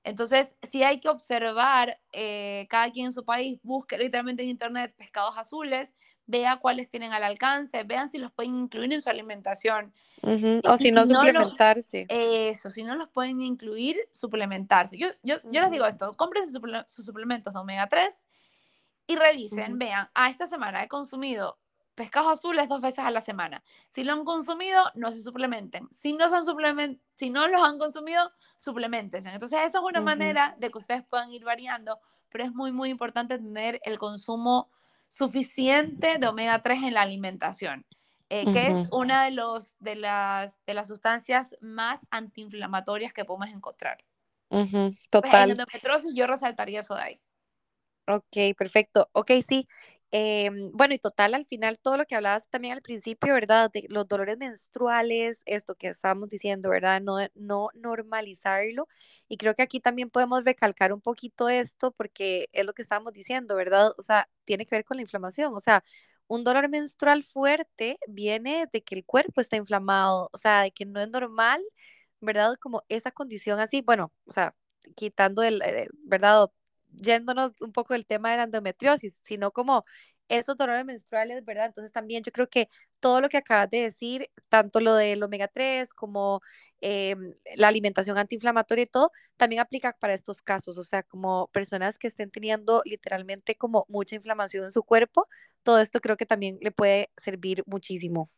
Entonces, si hay que observar, eh, cada quien en su país busque literalmente en internet pescados azules, vea cuáles tienen al alcance, vean si los pueden incluir en su alimentación. O si, no, suplementarse. eso, si no los pueden incluir, suplementarse. Yo, yo, yo les digo esto, compren sus, suplementos de omega 3 y revisen, vean, a ah, esta semana he consumido pescados azules dos veces a la semana. Si lo han consumido, no se suplementen. Si no, son suplement si no los han consumido, suplementen. Entonces, esa es una manera de que ustedes puedan ir variando, pero es muy, muy importante tener el consumo suficiente de omega 3 en la alimentación, eh, que es una de, los, de, las, de las sustancias más antiinflamatorias que podemos encontrar. Total. En endometriosis yo resaltaría eso de ahí. Ok, perfecto. Ok, sí. Em, bueno, y total, al final, todo lo que hablabas también al principio, ¿verdad? De los dolores menstruales, esto que estábamos diciendo, ¿verdad? No, no normalizarlo. Y creo que aquí también podemos recalcar un poquito esto porque es lo que estábamos diciendo, ¿verdad? O sea, tiene que ver con la inflamación. O sea, un dolor menstrual fuerte viene de que el cuerpo está inflamado, o sea, de que no es normal, ¿verdad? Como esa condición así, bueno, o sea, quitando el, eh, ¿verdad? Yéndonos un poco del tema de la endometriosis, sino como esos dolores menstruales, ¿verdad? Entonces también yo creo que todo lo que acabas de decir, tanto lo del omega 3 como em, la alimentación antiinflamatoria y todo, también aplica para estos casos, o sea, como personas que estén teniendo literalmente como mucha inflamación en su cuerpo, todo esto creo que también le puede servir muchísimo.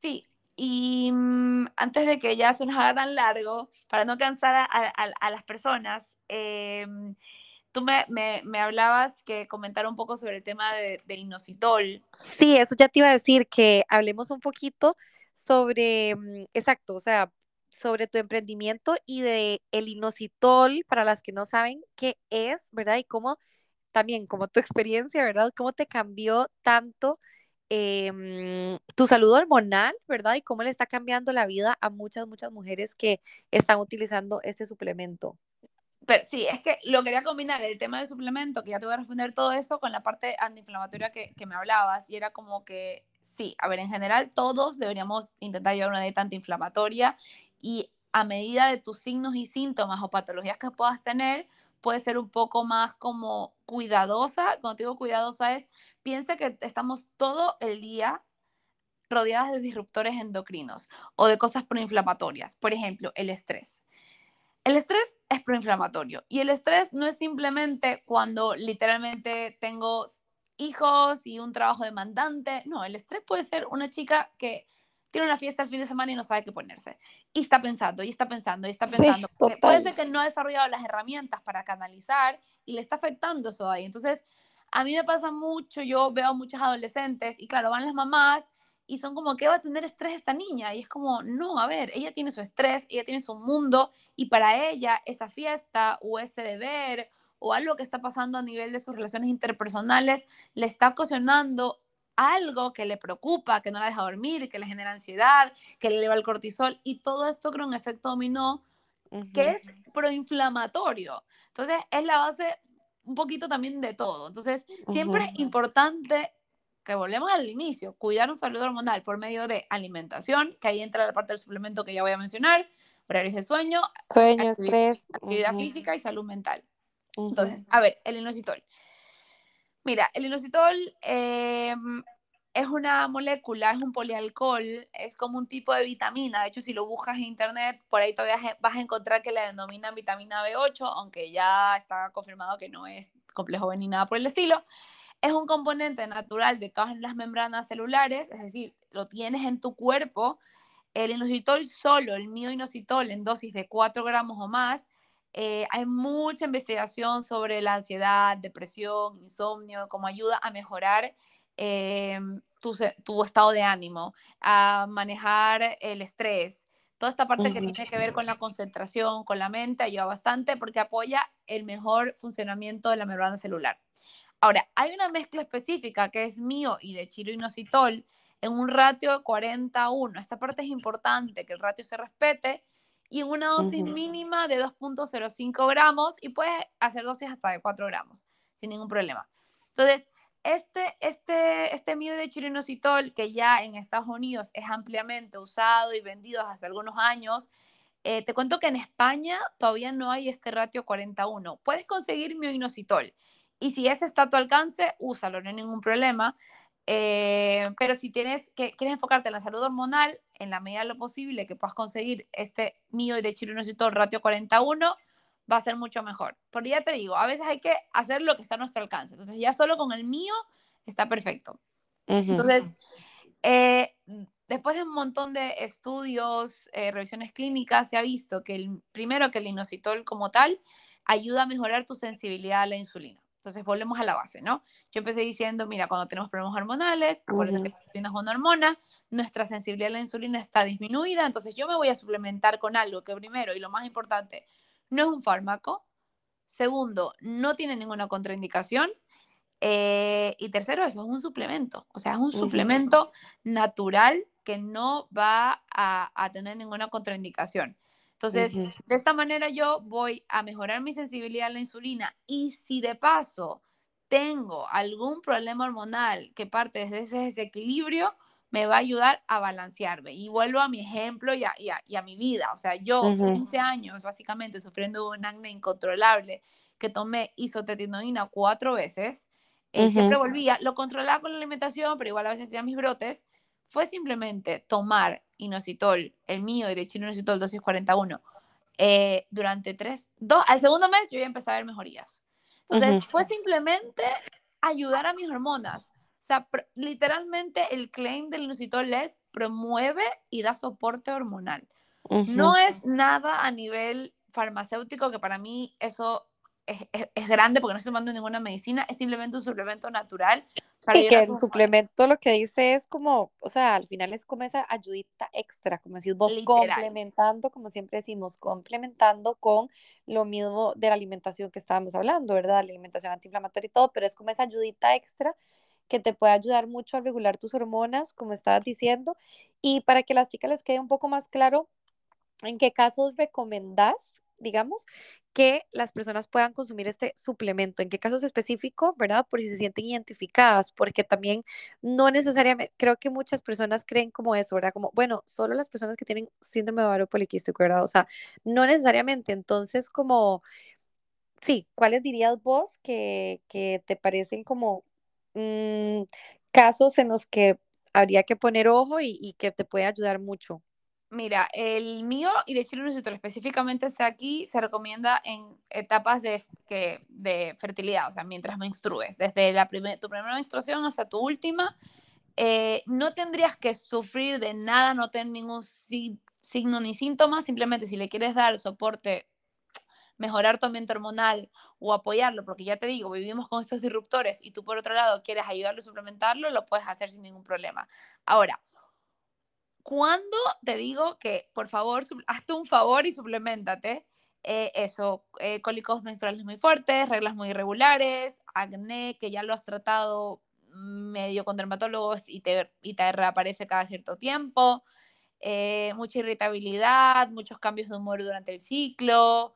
Sí, y mm, antes de que ya se nos haga tan largo, para no cansar a, a las personas, eh, Tú me, me, me, hablabas que comentar un poco sobre el tema de, de, inositol. Sí, eso ya te iba a decir, que hablemos un poquito sobre, mm, exacto, o sea, sobre tu emprendimiento y de el inositol, para las que no saben qué es, ¿verdad? Y cómo también, como tu experiencia, ¿verdad? ¿Cómo te cambió tanto em, tu salud hormonal, ¿verdad? Y cómo le está cambiando la vida a muchas, muchas mujeres que están utilizando este suplemento. Pero sí, es que lo quería combinar, el tema del suplemento, que ya te voy a responder todo eso, con la parte antiinflamatoria que, que me hablabas. Y era como que, sí, a ver, en general todos deberíamos intentar llevar una dieta antiinflamatoria y a medida de tus signos y síntomas o patologías que puedas tener, puede ser un poco más como cuidadosa. Cuando digo cuidadosa es, piensa que estamos todo el día rodeadas de disruptores endocrinos o de cosas proinflamatorias. Por ejemplo, el estrés. El estrés es proinflamatorio y el estrés no es simplemente cuando literalmente tengo hijos y un trabajo demandante. No, el estrés puede ser una chica que tiene una fiesta el fin de semana y no sabe qué ponerse. Y está pensando, y está pensando, y está pensando. puede ser que no ha desarrollado las herramientas para canalizar y le está afectando eso ahí. Entonces, a mí me pasa mucho, yo veo muchos adolescentes y claro, van las mamás y son como, ¿qué va a tener estrés esta niña? Y es como, no, a ver, ella tiene su estrés, ella tiene su mundo y para ella esa fiesta o ese deber o algo que está pasando a nivel de sus relaciones interpersonales le está ocasionando algo que le preocupa, que no la deja dormir, que le genera ansiedad, que le eleva el cortisol y todo esto crea un efecto dominó que es proinflamatorio. Entonces, es la base un poquito también de todo. Entonces, siempre es importante que volvemos al inicio, cuidar un salud hormonal por medio de alimentación, que ahí entra la parte del suplemento que ya voy a mencionar, horarios de sueño, sueño, estrés, actividad física y salud mental. Entonces, a ver, el inositol. Mira, el inositol em, es una molécula, es un polialcohol, es como un tipo de vitamina. De hecho, si lo buscas en internet, por ahí todavía vas a encontrar que le denominan vitamina B8, aunque ya está confirmado que no es complejo B ni nada por el estilo. Es un componente natural de todas las membranas celulares, es decir, lo tienes en tu cuerpo. El inositol solo, el mioinositol en dosis de 4 gramos o más, eh, hay mucha investigación sobre la ansiedad, depresión, insomnio, como ayuda a mejorar em, tu, estado de ánimo, a manejar el estrés. Toda esta parte que tiene que ver con la concentración, con la mente, ayuda bastante porque apoya el mejor funcionamiento de la membrana celular. Ahora, hay una mezcla específica que es mío y de chiroinositol en un ratio de 41. Esta parte es importante, que el ratio se respete y en una dosis mínima de 2.05 gramos y puedes hacer dosis hasta de 4 gramos sin ningún problema. Entonces, este, este, este de chirinositol, que ya en Estados Unidos es ampliamente usado y vendido hace algunos años, eh, te cuento que en España todavía no hay este ratio 41. Puedes conseguir mioinositol y si ese está a tu alcance, úsalo, no hay ningún problema. Eh, pero si tienes que quieres enfocarte en la salud hormonal, en la medida de lo posible que puedas conseguir este mio de chirinositol ratio 41, va a ser mucho mejor. Porque ya te digo, a veces hay que hacer lo que está a nuestro alcance. Entonces, ya solo con el mío está perfecto. Entonces, eh, después de un montón de estudios, eh, revisiones clínicas, se ha visto que el, primero que el inositol como tal ayuda a mejorar tu sensibilidad a la insulina. Entonces volvemos a la base, ¿no? Yo empecé diciendo, mira, cuando tenemos problemas hormonales, acuérdate que la insulina es una hormona, nuestra sensibilidad a la insulina está disminuida, entonces yo me voy a suplementar con algo que primero y lo más importante, no es un fármaco. Segundo, no tiene ninguna contraindicación. Eh, y tercero, eso es un suplemento. O sea, es un suplemento natural que no va a, tener ninguna contraindicación. Entonces, de esta manera yo voy a mejorar mi sensibilidad a la insulina y si de paso tengo algún problema hormonal que parte desde ese desequilibrio, me va a ayudar a balancearme. Y vuelvo a mi ejemplo y a, y a, mi vida. O sea, yo, 15 años, básicamente, sufriendo un acné incontrolable, que tomé isotretinoína cuatro veces, eh, siempre volvía, lo controlaba con la alimentación, pero igual a veces tenía mis brotes, fue simplemente tomar inositol, el mío y de chino inositol dosis 41, eh, durante tres, dos, al segundo mes yo ya empecé a ver mejorías. Entonces, fue simplemente ayudar a mis hormonas. O sea, literalmente el claim del inositol es promueve y da soporte hormonal. No es nada a nivel farmacéutico, que para mí eso es, es, grande porque no estoy tomando ninguna medicina, es simplemente un suplemento natural. Para y que el suplemento lo que dice es como, o sea, al final es como esa ayudita extra, como decís vos, complementando, como siempre decimos, complementando con lo mismo de la alimentación que estábamos hablando, ¿verdad? La alimentación antiinflamatoria y todo, pero es como esa ayudita extra que te puede ayudar mucho a regular tus hormonas, como estabas diciendo, y para que a las chicas les quede un poco más claro en qué casos recomendás, digamos, que las personas puedan consumir este suplemento, en qué casos específicos, ¿verdad? Por si se sienten identificadas, porque también no necesariamente, creo que muchas personas creen como eso, ¿verdad? Como, bueno, solo las personas que tienen síndrome de ovario poliquístico, ¿verdad? O sea, no necesariamente, entonces como, sí, ¿cuáles dirías vos que, que te parecen como Mm, casos en los que habría que poner ojo y, que te puede ayudar mucho? Mira, el mío y de Chile específicamente está aquí, se recomienda en etapas de, que, de fertilidad, o sea, mientras menstrues, desde la tu primera menstruación hasta tu última. Eh, no tendrías que sufrir de nada, no tener ningún signo ni síntoma, simplemente si le quieres dar soporte mejorar tu ambiente hormonal o apoyarlo, porque ya te digo, vivimos con estos disruptores y tú por otro lado quieres ayudarlo suplementarlo, lo puedes hacer sin ningún problema. Ahora, ¿cuándo te digo que por favor, hazte un favor y suplementate? Eh, eso, eh, cólicos menstruales muy fuertes, reglas muy irregulares, acné, que ya lo has tratado medio con dermatólogos y te, y te reaparece cada cierto tiempo, eh, mucha irritabilidad, muchos cambios de humor durante el ciclo,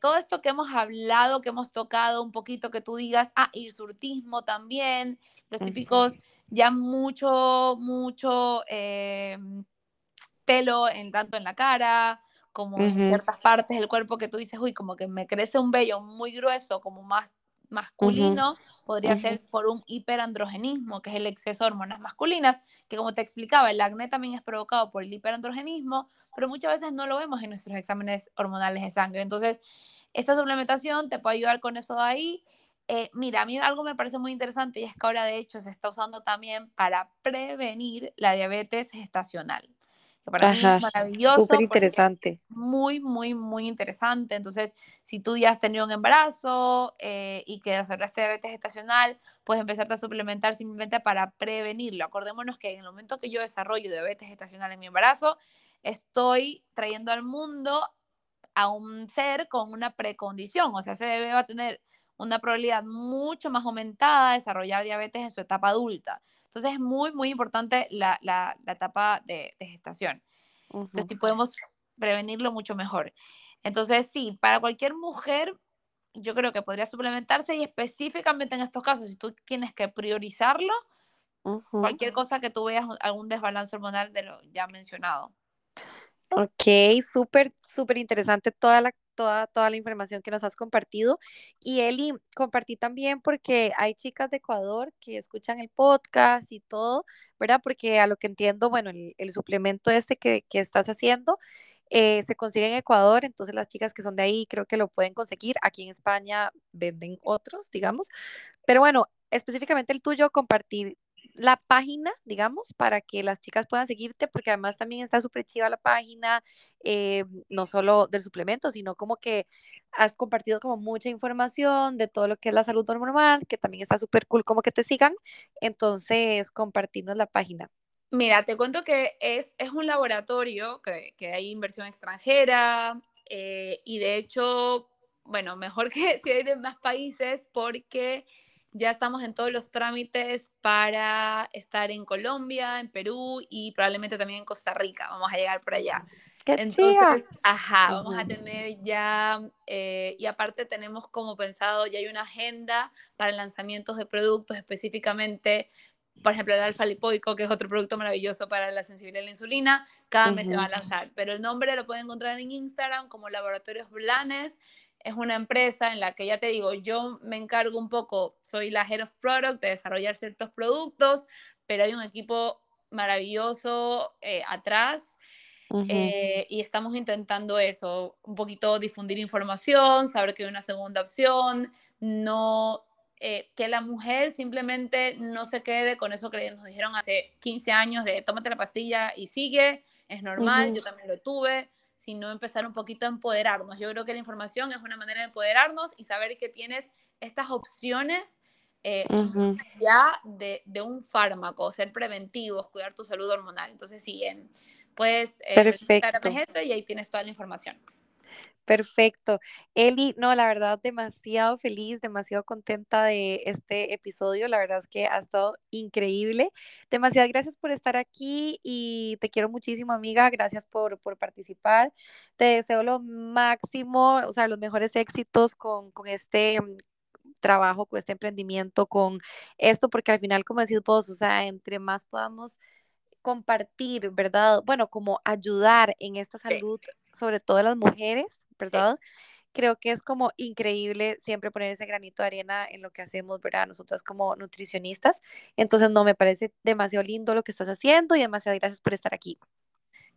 todo esto que hemos hablado, que hemos tocado un poquito, que tú digas, ah, hirsurtismo también, los típicos, ya mucho, mucho pelo en tanto en la cara, como en ciertas partes del cuerpo que tú dices, uy, como que me crece un vello muy grueso, como más masculino, podría ser por un hiperandrogenismo, que es el exceso de hormonas masculinas, que como te explicaba, el acné también es provocado por el hiperandrogenismo, pero muchas veces no lo vemos en nuestros exámenes hormonales de sangre. Entonces, esta suplementación te puede ayudar con eso de ahí. Eh, mira, a mí algo me parece muy interesante y es que ahora de hecho se está usando también para prevenir la diabetes gestacional que para mí es maravilloso. Súper interesante. Muy, muy, muy interesante. Entonces, si tú ya has tenido un embarazo eh, y que desarrollaste diabetes gestacional, puedes empezarte a suplementar simplemente para prevenirlo. Acordémonos que en el momento que yo desarrollo diabetes gestacional en mi embarazo, estoy trayendo al mundo a un ser con una precondición. O sea, ese bebé va a tener una probabilidad mucho más aumentada de desarrollar diabetes en su etapa adulta. Entonces es muy, muy importante la, la, la etapa de, de gestación. Entonces, si podemos prevenirlo mucho mejor. Entonces, sí, para cualquier mujer, yo creo que podría suplementarse y específicamente en estos casos, si tú tienes que priorizarlo, cualquier cosa que tú veas algún desbalance hormonal de lo ya mencionado. Ok, súper, súper interesante toda la, toda, toda la información que nos has compartido. Y Eli, compartí también porque hay chicas de Ecuador que escuchan el podcast y todo, ¿verdad? Porque a lo que entiendo, bueno, el, suplemento este que, que estás haciendo eh, se consigue en Ecuador, entonces las chicas que son de ahí creo que lo pueden conseguir. Aquí en España venden otros, digamos. Pero bueno, específicamente el tuyo, compartir la página, digamos, para que las chicas puedan seguirte, porque además también está súper chiva la página, eh, no solo del suplemento, sino como que has compartido como mucha información de todo lo que es la salud normal, que también está súper cool como que te sigan. Entonces, compartirnos la página. Mira, te cuento que es, es un laboratorio que, que hay inversión extranjera eh, y de hecho, bueno, mejor que si hay de más países porque ya estamos en todos los trámites para estar en Colombia, en Perú y probablemente también en Costa Rica. Vamos a llegar por allá. ¡Qué Entonces, ajá, vamos a tener ya, eh, y aparte tenemos como pensado, ya hay una agenda para lanzamientos de productos específicamente por ejemplo, el alfa lipoico, que es otro producto maravilloso para la sensibilidad a la insulina, cada mes se va a lanzar. Pero el nombre lo pueden encontrar en Instagram como Laboratorios Blanes es una empresa en la que ya te digo, yo me encargo un poco, soy la Head of Product de desarrollar ciertos productos, pero hay un equipo maravilloso eh, atrás. Eh, y estamos intentando eso, un poquito difundir información, saber que hay una segunda opción, no eh, que la mujer simplemente no se quede con eso que nos dijeron hace 15 años de tómate la pastilla y sigue, es normal, yo también lo tuve, sino empezar un poquito a empoderarnos. Yo creo que la información es una manera de empoderarnos y saber que tienes estas opciones eh, ya de, de, un fármaco, ser preventivos, cuidar tu salud hormonal. Entonces, sí, en, puedes eh, Perfecto. y ahí tienes toda la información. Perfecto. Eli, no, la verdad, demasiado feliz, demasiado contenta de este episodio. La verdad es que ha estado increíble. Demasiadas gracias por estar aquí y te quiero muchísimo, amiga. Gracias por, por participar. Te deseo lo máximo, o sea, los mejores éxitos con, con este mm, trabajo, con este emprendimiento, con esto, porque al final, como decís vos, o sea, entre más podamos compartir, ¿verdad? Bueno, como ayudar en esta salud, sobre todo de las mujeres, ¿verdad? Creo que es como increíble siempre poner ese granito de arena en lo que hacemos, ¿verdad? Nosotras como nutricionistas. Entonces, no, me parece demasiado lindo lo que estás haciendo y demasiadas gracias por estar aquí.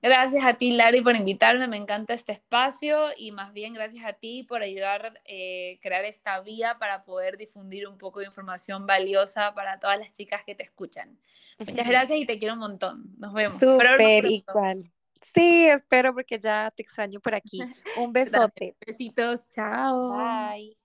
Gracias a ti, Lari, por invitarme. Me encanta este espacio y más bien gracias a ti por ayudar a eh, crear esta vía para poder difundir un poco de información valiosa para todas las chicas que te escuchan. Muchas gracias y te quiero un montón. Nos vemos. Súper igual. Sí, espero porque ya te extraño por aquí. Un besote. Besitos, chao. Bye.